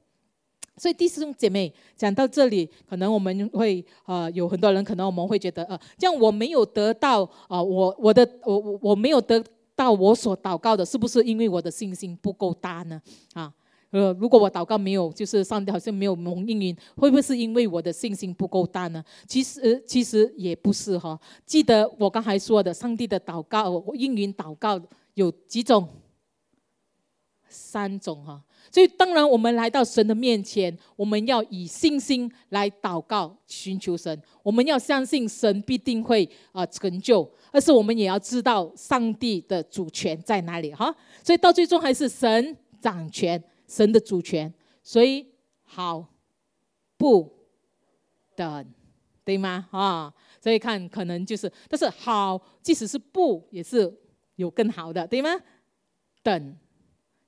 A: 所以第四种姐妹讲到这里，可能我们会呃有很多人可能我们会觉得呃，这样我没有得到啊，我我的我我我没有得到我所祷告的，是不是因为我的信心不够大呢？啊，呃，如果我祷告没有，就是上帝好像没有蒙应允，会不会是因为我的信心不够大呢？其实其实也不是哈。记得我刚才说的，上帝的祷告应允祷告有几种？三种哈。所以，当然，我们来到神的面前，我们要以信心来祷告、寻求神。我们要相信神必定会啊成就，而是我们也要知道上帝的主权在哪里哈。所以到最终还是神掌权，神的主权。所以好不等，对吗？啊，所以看可能就是，但是好，即使是不，也是有更好的，对吗？等。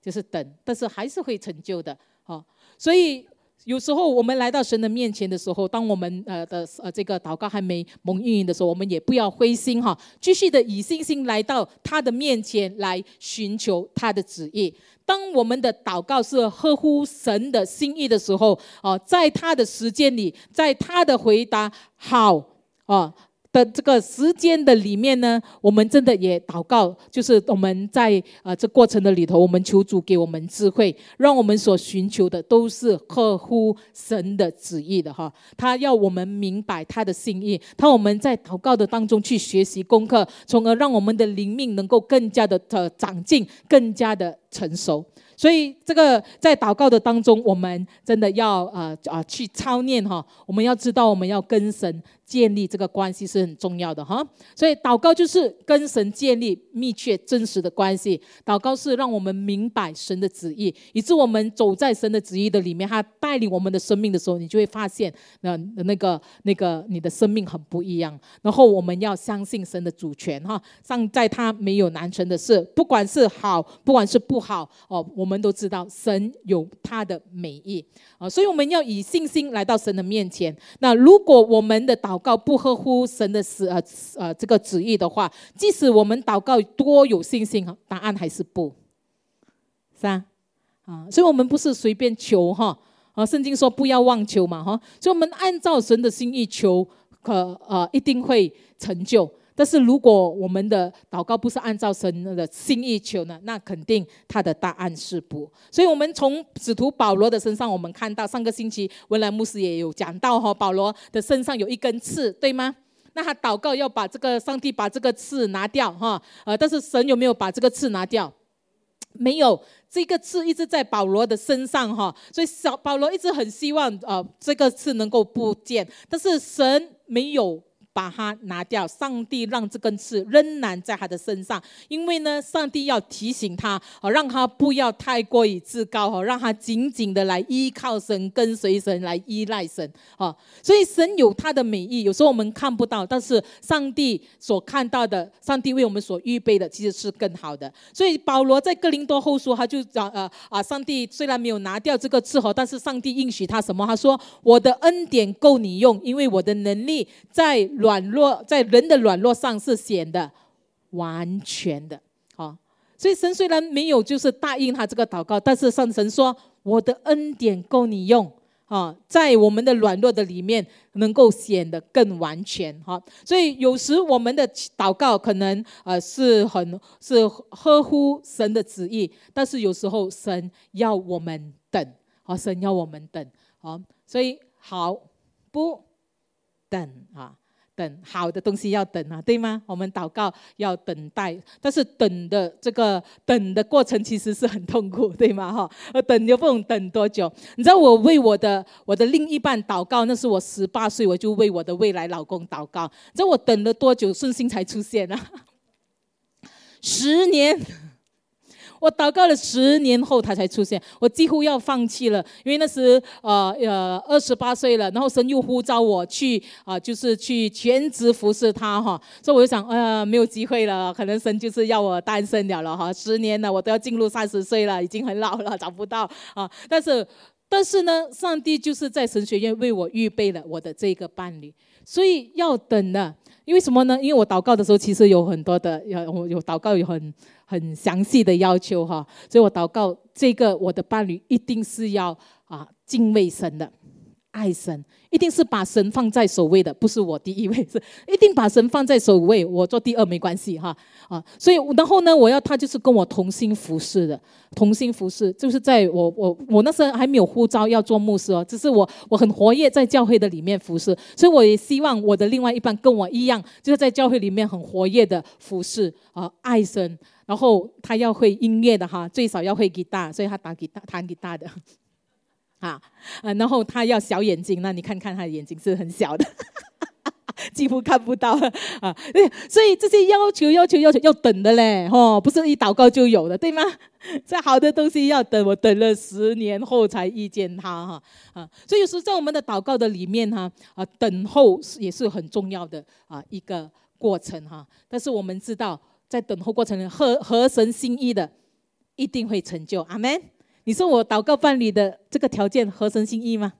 A: 就是等，但是还是会成就的，好，所以有时候我们来到神的面前的时候，当我们呃的呃这个祷告还没蒙应允的时候，我们也不要灰心哈，继续的以信心来到他的面前来寻求他的旨意。当我们的祷告是合乎神的心意的时候，哦，在他的时间里，在他的回答好啊。的这个时间的里面呢，我们真的也祷告，就是我们在呃这过程的里头，我们求主给我们智慧，让我们所寻求的都是合乎神的旨意的哈。他要我们明白他的心意，他我们在祷告的当中去学习功课，从而让我们的灵命能够更加的呃长进，更加的成熟。所以，这个在祷告的当中，我们真的要呃啊去操练哈。我们要知道，我们要跟神建立这个关系是很重要的哈。所以，祷告就是跟神建立密切真实的关系。祷告是让我们明白神的旨意，以致我们走在神的旨意的里面，他带领我们的生命的时候，你就会发现那那个那个你的生命很不一样。然后，我们要相信神的主权哈，上在他没有难成的事，不管是好，不管是不好哦。我们都知道神有他的美意啊，所以我们要以信心来到神的面前。那如果我们的祷告不合乎神的旨呃呃这个旨意的话，即使我们祷告多有信心，答案还是不，是啊啊，所以我们不是随便求哈啊，圣经说不要妄求嘛哈，所以我们按照神的心意求，可呃一定会成就。但是如果我们的祷告不是按照神的心意求呢，那肯定他的答案是不。所以，我们从使徒保罗的身上，我们看到上个星期文莱牧师也有讲到哈，保罗的身上有一根刺，对吗？那他祷告要把这个上帝把这个刺拿掉哈，呃，但是神有没有把这个刺拿掉？没有，这个刺一直在保罗的身上哈，所以小保罗一直很希望呃这个刺能够不见，但是神没有。把它拿掉。上帝让这根刺仍然在他的身上，因为呢，上帝要提醒他，哦，让他不要太过于自高，哦，让他紧紧的来依靠神，跟随神，来依赖神，哦。所以神有他的美意，有时候我们看不到，但是上帝所看到的，上帝为我们所预备的，其实是更好的。所以保罗在哥林多后书，他就讲，呃啊，上帝虽然没有拿掉这个刺，哦，但是上帝应许他什么？他说：“我的恩典够你用，因为我的能力在软弱，在人的软弱上是显得完全的。”好，所以神虽然没有就是答应他这个祷告，但是上神说：“我的恩典够你用。”啊，在我们的软弱的里面，能够显得更完全哈。所以有时我们的祷告可能呃是很是合乎神的旨意，但是有时候神要我们等，啊，神要我们等。好，所以好不等啊，等好的东西要等啊，对吗？我们祷告要等待，但是等的这个等的过程其实是很痛苦，对吗？哈，呃，等又不懂等多久。你知道我为我的我的另一半祷告，那是我十八岁，我就为我的未来老公祷告。你知道我等了多久，顺心才出现啊？十年。我祷告了十年后，他才出现。我几乎要放弃了，因为那时呃呃二十八岁了，然后神又呼召我去啊，就是去全职服侍他哈。所以我就想，呃，没有机会了，可能神就是要我单身了了哈。十年了，我都要进入三十岁了，已经很老了，找不到啊。但是但是呢，上帝就是在神学院为我预备了我的这个伴侣，所以要等的。因为什么呢？因为我祷告的时候，其实有很多的，有有祷告有很很详细的要求哈，所以我祷告这个我的伴侣一定是要啊敬畏神的。爱神一定是把神放在首位的，不是我第一位，是一定把神放在首位，我做第二没关系哈啊。所以然后呢，我要他就是跟我同心服侍的，同心服侍就是在我我我那时候还没有呼召要做牧师哦，只是我我很活跃在教会的里面服侍，所以我也希望我的另外一半跟我一样，就是在教会里面很活跃的服侍啊，爱神，然后他要会音乐的哈，最少要会吉他，所以他打吉他弹吉他的。啊，然后他要小眼睛，那你看看他的眼睛是很小的，几乎看不到啊。所以这些要求、要求、要求要等的嘞，哦，不是一祷告就有的，对吗？再好的东西要等，我等了十年后才遇见他哈啊。所以有时在我们的祷告的里面哈啊，等候也是很重要的啊一个过程哈。但是我们知道，在等候过程里合合神心意的，一定会成就。阿门。你说我祷告伴侣的这个条件合神心意吗？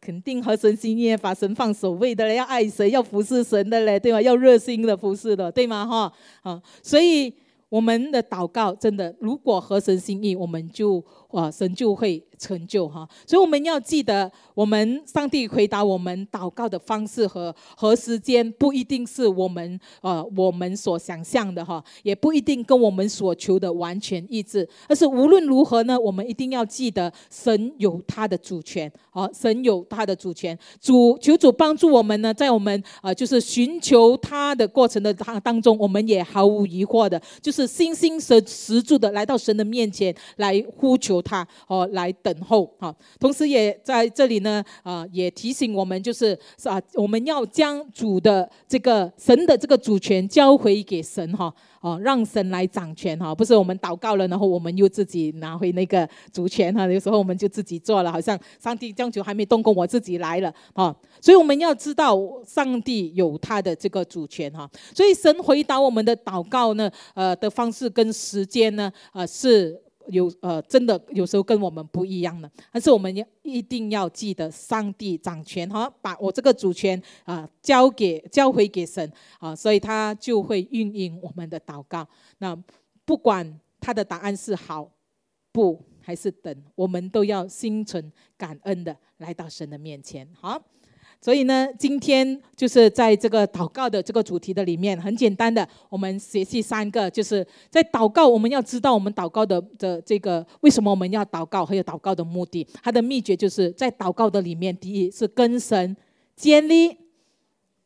A: 肯定合神心意，把神放首位的嘞，要爱神，要服侍神的嘞，对吧？要热心的服侍的，对吗？哈，啊，所以我们的祷告真的，如果合神心意，我们就啊，神就会。成就哈，所以我们要记得，我们上帝回答我们祷告的方式和和时间不一定是我们呃我们所想象的哈，也不一定跟我们所求的完全一致。但是无论如何呢，我们一定要记得，神有他的主权，好，神有他的主权。主求主帮助我们呢，在我们呃就是寻求他的过程的当当中，我们也毫无疑惑的，就是心心神十足的来到神的面前来呼求他，哦，来等。等候哈，同时也在这里呢啊，也提醒我们，就是是啊，我们要将主的这个神的这个主权交回给神哈，哦，让神来掌权哈，不是我们祷告了，然后我们又自己拿回那个主权哈，有时候我们就自己做了，好像上帝将就还没动工，我自己来了啊，所以我们要知道上帝有他的这个主权哈，所以神回答我们的祷告呢，呃的方式跟时间呢，呃是。有呃，真的有时候跟我们不一样的，但是我们要一定要记得，上帝掌权哈，把我这个主权啊交给交回给神啊，所以他就会运营我们的祷告。那不管他的答案是好不还是等，我们都要心存感恩的来到神的面前，好。所以呢，今天就是在这个祷告的这个主题的里面，很简单的，我们学习三个，就是在祷告，我们要知道我们祷告的的这个为什么我们要祷告，还有祷告的目的。它的秘诀就是在祷告的里面，第一是跟神建立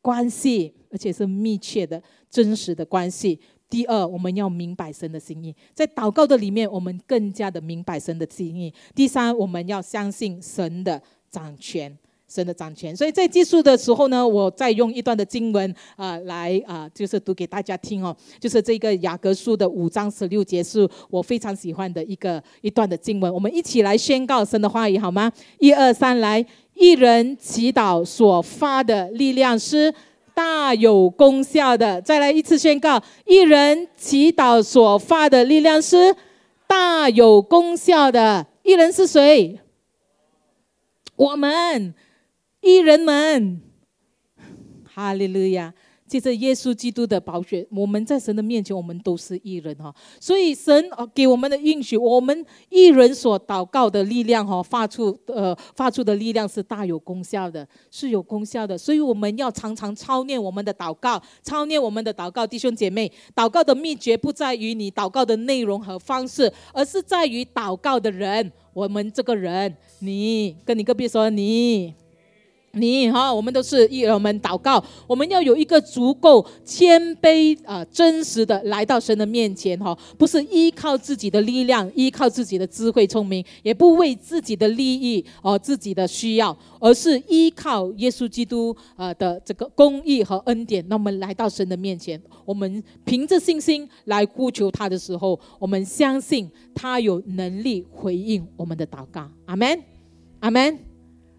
A: 关系，而且是密切的、真实的关系。第二，我们要明白神的心意，在祷告的里面，我们更加的明白神的心意。第三，我们要相信神的掌权。神的掌权。所以在结束的时候呢，我再用一段的经文啊来啊，就是读给大家听哦，就是这个雅各书的五章十六节，是我非常喜欢的一个一段的经文。我们一起来宣告神的话语好吗？一二三，来！一人祈祷所发的力量是大有功效的。再来一次宣告：一人祈祷所发的力量是大有功效的。一人是谁？我们，艺人们，哈利路亚！借着耶稣基督的宝血，我们在神的面前，我们都是艺人哈。所以神给我们的应许，我们艺人所祷告的力量哈，发出呃发出的力量是大有功效的，是有功效的。所以我们要常常操练我们的祷告，操练我们的祷告，弟兄姐妹，祷告的秘诀不在于你祷告的内容和方式，而是在于祷告的人。我们这个人，你跟你隔壁说你，你哈，我们都是一我们祷告，我们要有一个足够谦卑啊，真实的来到神的面前哈，不是依靠自己的力量，依靠自己的智慧聪明，也不为自己的利益哦自己的需要，而是依靠耶稣基督啊的这个公义和恩典。那我们来到神的面前，我们凭着信心来呼求他的时候，我们相信。他有能力回应我们的祷告，阿门，阿门。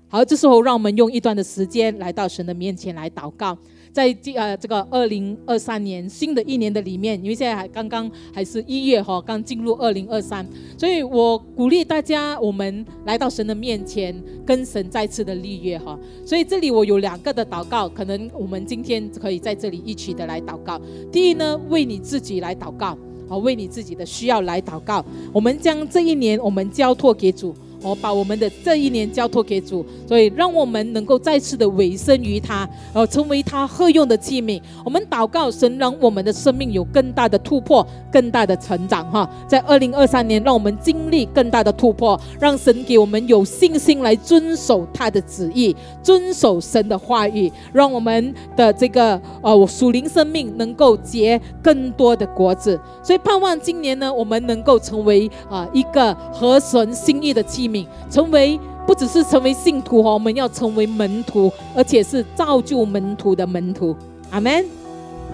A: 好，这时候让我们用一段的时间来到神的面前来祷告。在这呃这个二零二三年新的一年的里面，因为现在还刚刚还是一月哈，刚进入二零二三，所以我鼓励大家，我们来到神的面前，跟神再次的立约哈。所以这里我有两个的祷告，可能我们今天可以在这里一起的来祷告。第一呢，为你自己来祷告。好，为你自己的需要来祷告。我们将这一年，我们交托给主。我把我们的这一年交托给主，所以让我们能够再次的委身于他，呃，成为他合用的器皿。我们祷告神，让我们的生命有更大的突破，更大的成长。哈，在二零二三年，让我们经历更大的突破，让神给我们有信心来遵守他的旨意，遵守神的话语，让我们的这个呃属灵生命能够结更多的果子。所以盼望今年呢，我们能够成为啊一个合神心意的器皿。成为不只是成为信徒哈，我们要成为门徒，而且是造就门徒的门徒。阿门，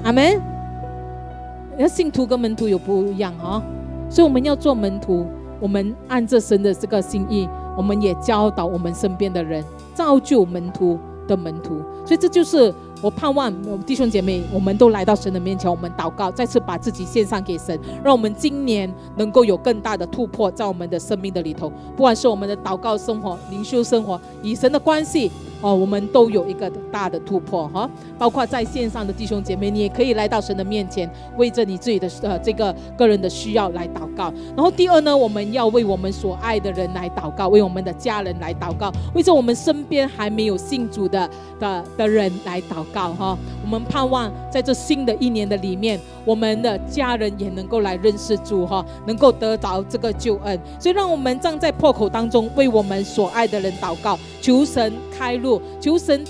A: 阿门。那信徒跟门徒有不一样哈，所以我们要做门徒，我们按着神的这个心意，我们也教导我们身边的人，造就门徒的门徒。所以这就是。我盼望弟兄姐妹，我们都来到神的面前，我们祷告，再次把自己献上给神，让我们今年能够有更大的突破在我们的生命的里头，不管是我们的祷告生活、灵修生活、与神的关系。哦，我们都有一个大的突破哈，包括在线上的弟兄姐妹，你也可以来到神的面前，为着你自己的呃这个个人的需要来祷告。然后第二呢，我们要为我们所爱的人来祷告，为我们的家人来祷告，为着我们身边还没有信主的的的人来祷告哈。我们盼望在这新的一年的里面，我们的家人也能够来认识主哈，能够得着这个救恩。所以让我们站在破口当中，为我们所爱的人祷告，求神开路。求神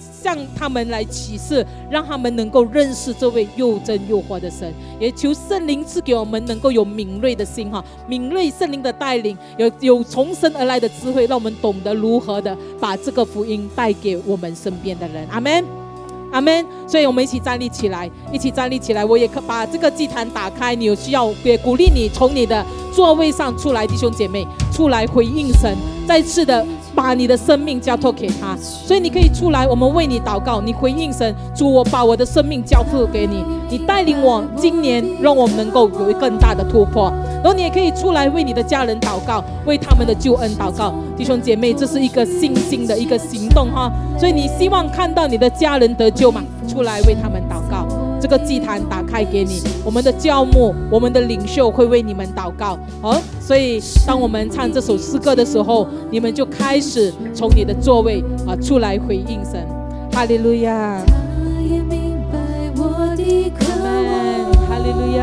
A: 向他们来启示，让他们能够认识这位又真又活的神。也求圣灵赐给我们能够有敏锐的心哈，敏锐圣灵的带领，有有从神而来的智慧，让我们懂得如何的把这个福音带给我们身边的人。阿门，阿门。所以我们一起站立起来，一起站立起来。我也可把这个祭坛打开，你有需要也鼓励你从你的座位上出来，弟兄姐妹出来回应神，再次的。把你的生命交托给他，所以你可以出来，我们为你祷告。你回应神，主，我把我的生命交付给你，你带领我今年，让我们能够有一更大的突破。然后你也可以出来为你的家人祷告，为他们的救恩祷告。弟兄姐妹，这是一个信心的一个行动哈。所以你希望看到你的家人得救吗？出来为他们。这个祭坛打开给你，我们的教牧，我们的领袖会为你们祷告。哦，所以当我们唱这首诗歌的时候，你们就开始从你的座位啊出来回应神。哈利路亚。哈利路亚。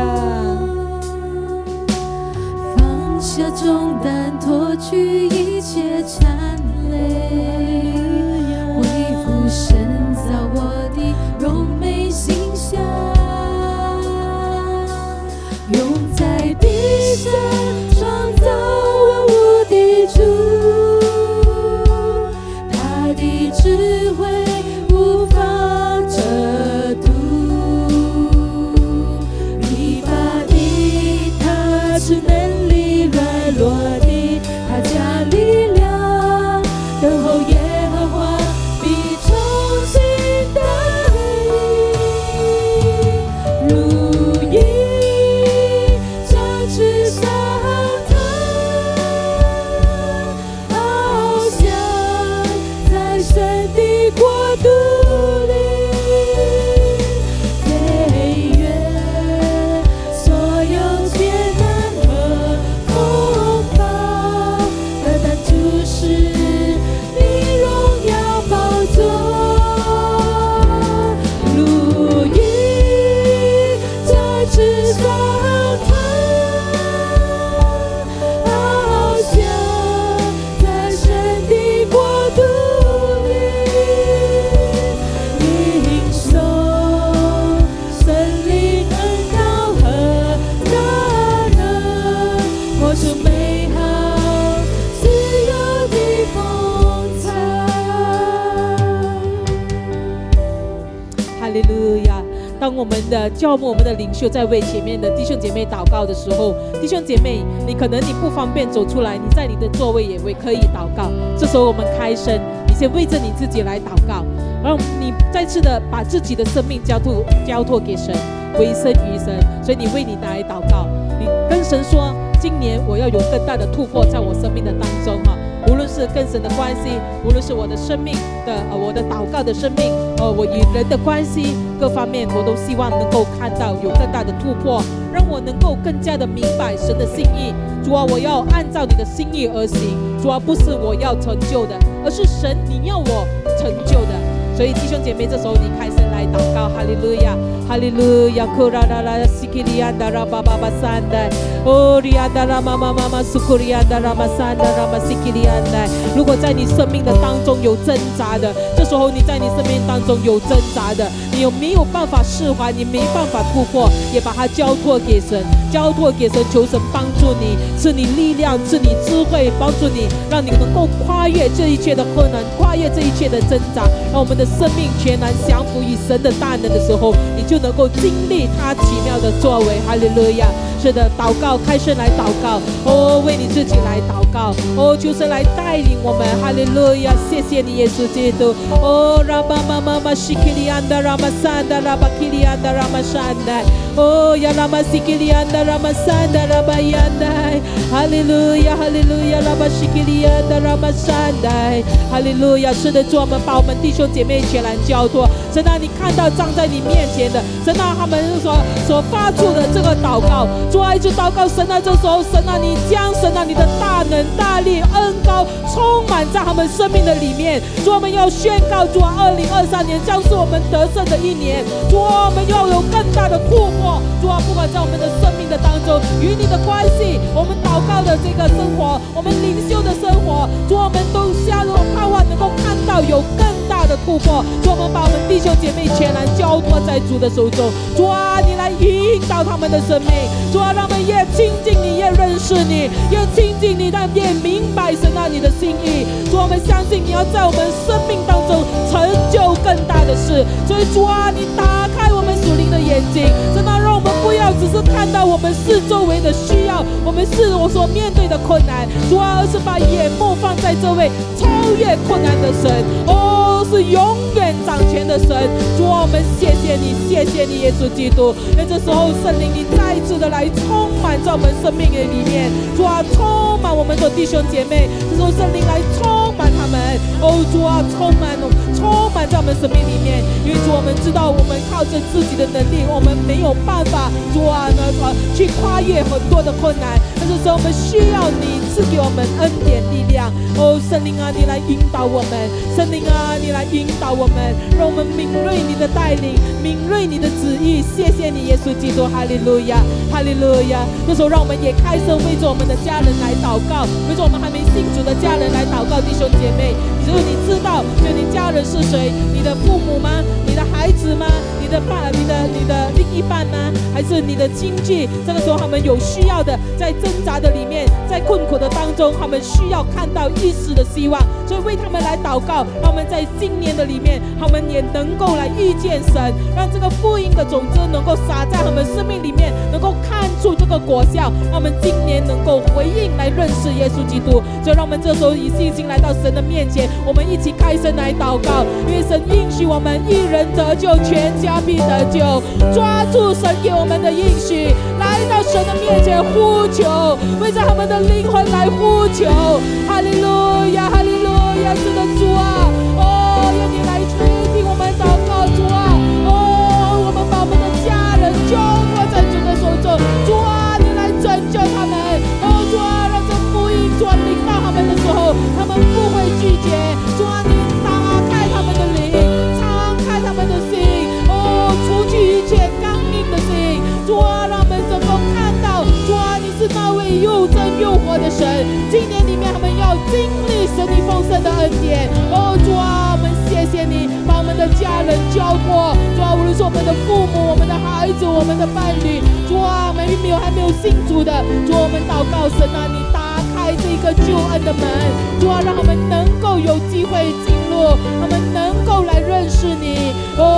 A: 放下重担，脱去一切缠累，的光的教牧、我们的领袖在为前面的弟兄姐妹祷告的时候，弟兄姐妹，你可能你不方便走出来，你在你的座位也会可以祷告。这时候我们开声，你先为着你自己来祷告，然后你再次的把自己的生命交托交托给神，委身于神。所以你为你来祷告，你跟神说：今年我要有更大的突破在我生命的当中哈。是跟神的关系，无论是我的生命的呃我的祷告的生命，呃我与人的关系各方面，我都希望能够看到有更大的突破，让我能够更加的明白神的心意。主啊，我要按照你的心意而行。主啊，不是我要成就的，而是神你要我成就的。所以弟兄姐妹，这时候你开声来祷告，哈利路亚，哈利路亚，库拉拉拉西基利安达拉巴巴巴三代，哦利安达拉妈妈妈妈苏库利安达拉玛三达拉玛西基利安代。如果在你生命的当中有挣扎的，这时候你在你生命当中有挣扎的，你有没有办法释怀？你没办法突破，也把它交托给神，交托给神，求神帮助你，赐你力量，赐你智慧，帮助你，让你能够跨越这一切的困难，跨越这一切的挣扎，让我们的。生命全然降服于神的大能的时候，你就能够经历他奇妙的作为。哈利路亚！是的，祷告，开声来祷告，哦，为你自己来祷告，哦，就是来带领我们。哈利路亚！谢谢你，耶稣基督。哦，拉巴玛玛玛西基利安达拉玛山达拉巴基利安达拉玛山达。哦，亚拉玛西基利安达拉玛山达拉巴亚达。哈利路亚，哈利路亚，拉巴西基利安达拉玛山达。哈利路亚！是的，主我们把我们弟兄姐妹。全然交托，神啊，你看到站在你面前的神啊，他们所所发出的这个祷告，主啊，一直祷告，神啊，这时候神啊，你将神啊，你的大能大力恩高充满在他们生命的里面，主啊我们要宣告，主啊，二零二三年将是我们得胜的一年，主啊，我们要有更大的突破，主啊，不管在我们的生命的当中与你的关系，我们祷告的这个生活，我们灵修的生活，主啊我们都下入盼望能够看到有更。大突破，主我们把我们弟兄姐妹全然交托在主的手中。主啊，你来引导他们的生命。主啊，让他们越亲近你，越认识你，越亲近你，但越明白神啊你的心意。主，我们相信你要在我们生命当中成就更大的事。所以主啊，你打开我们属灵的眼睛，真的让我们不要只是看到我们四周围的需要，我们是我所面对的困难。主啊，而是把眼目放在这位超越困难的神。哦。是永远掌权的神，主啊，我们谢谢你，谢谢你，耶稣基督。那这时候，圣灵你再次的来充满在我们生命的里面，主啊，充满我们的弟兄姐妹。这时候，圣灵来充满他们，哦，主啊，充满，充满在我们生命里面。因为主，我们知道，我们靠着自己的能力，我们没有办法，主啊，呢，去跨越很多的困难。那这时候，我们需要你赐给我们恩典力量。哦，圣灵啊，你来引导我们，圣灵啊，你。来引导我们，让我们敏锐你的带领，敏锐你的旨意。谢谢你，耶稣基督，哈利路亚，哈利路亚。这时候，让我们也开声为着我们的家人来祷告，为着我们还没信主的家人来祷告，弟兄姐妹。只有你知道，就你家人是谁？你的父母吗？你的孩子吗？你的爸、你的、你的另一半呢？还是你的亲戚？这个时候，他们有需要的，在挣扎的里面，在困苦的当中，他们需要看到一丝的希望，所以为他们来祷告，他们在。今年的里面，他们也能够来遇见神，让这个福音的种子能够撒在他们生命里面，能够看个果效。让我们今年能够回应来认识耶稣基督。所以，让我们这时候以信心来到神的面前，我们一起开声来祷告。因为神应许我们一人得救，全家必得救。抓住神给我们的应许，来到神的面前呼求，为着他们的灵魂来呼求。哈利路亚，哈利路亚，是的主啊！神。今年里面，他们要经历神你丰盛的恩典。哦，主啊，我们谢谢你，把我们的家人交托。主啊，无论是我们的父母、我们的孩子、我们的伴侣。主啊，我们没有还没有信主的，主我们祷告神啊，你打开这个救恩的门，主啊，让我们能够有机会进入。他们能够来认识你。哦，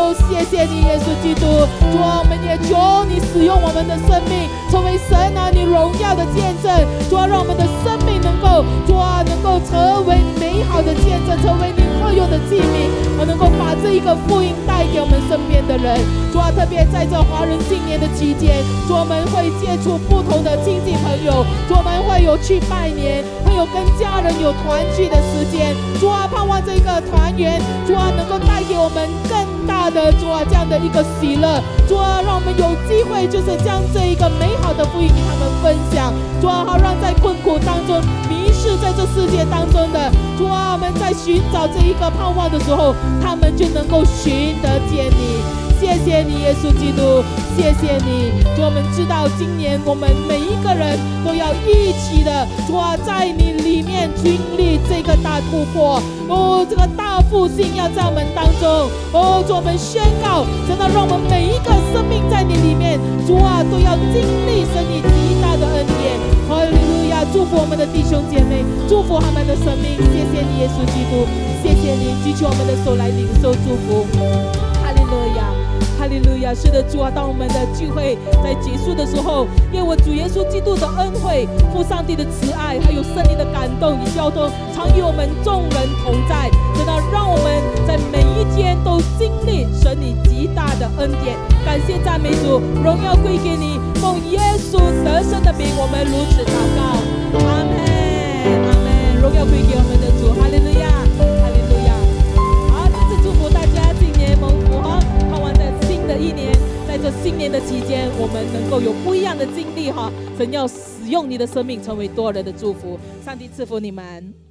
A: 谢你，耶稣基督。主啊，我们也求你使用我们的生命，成为神啊你荣耀的见证。主啊，让我们的生命能够，主啊，能够成为美好的见证，成为你特有的器皿，我能够把这一个福音带给我们身边的人。主啊，特别在这华人新年的期间，主我们会接触不同的亲戚朋友，主我们会有去拜年，会有跟家人有团聚的时间。主啊，盼望这个团圆，主啊，能够带给我们更。大的主啊，这样的一个喜乐，主啊，让我们有机会，就是将这一个美好的福音给他们分享，主啊，好让在困苦当中迷失在这世界当中的主啊，我们在寻找这一个盼望的时候，他们就能够寻得见你。谢谢你，耶稣基督，谢谢你。主，我们知道今年我们每一个人都要一起的，主啊，在你里面经历这个大突破。哦，这个大复兴要在我们当中。哦，主，我们宣告，真的让我们每一个生命在你里面，主啊，都要经历神你极的恩典。哈利路亚！祝福我们的弟兄姐妹，祝福他们的生命。谢谢你，耶稣基督，谢谢你举起我们的手来领受祝福。哈利路亚。哈利路亚！是的，主啊，当我们的聚会在结束的时候，愿我主耶稣基督的恩惠、父上帝的慈爱，还有圣灵的感动与交通，常与我们众人同在，直到让我们在每一天都经历神你极大的恩典。感谢赞美主，荣耀归给你，奉耶稣得胜的名，我们如此祷告，阿门，阿门，荣耀归给我们的主，哈利路亚。哈利路亚。好，再次祝福大家，新年蒙福哈！盼望在新的一年，在这新年的期间，我们能够有不一样的经历哈。神要使用你的生命，成为多人的祝福。上帝赐福你们。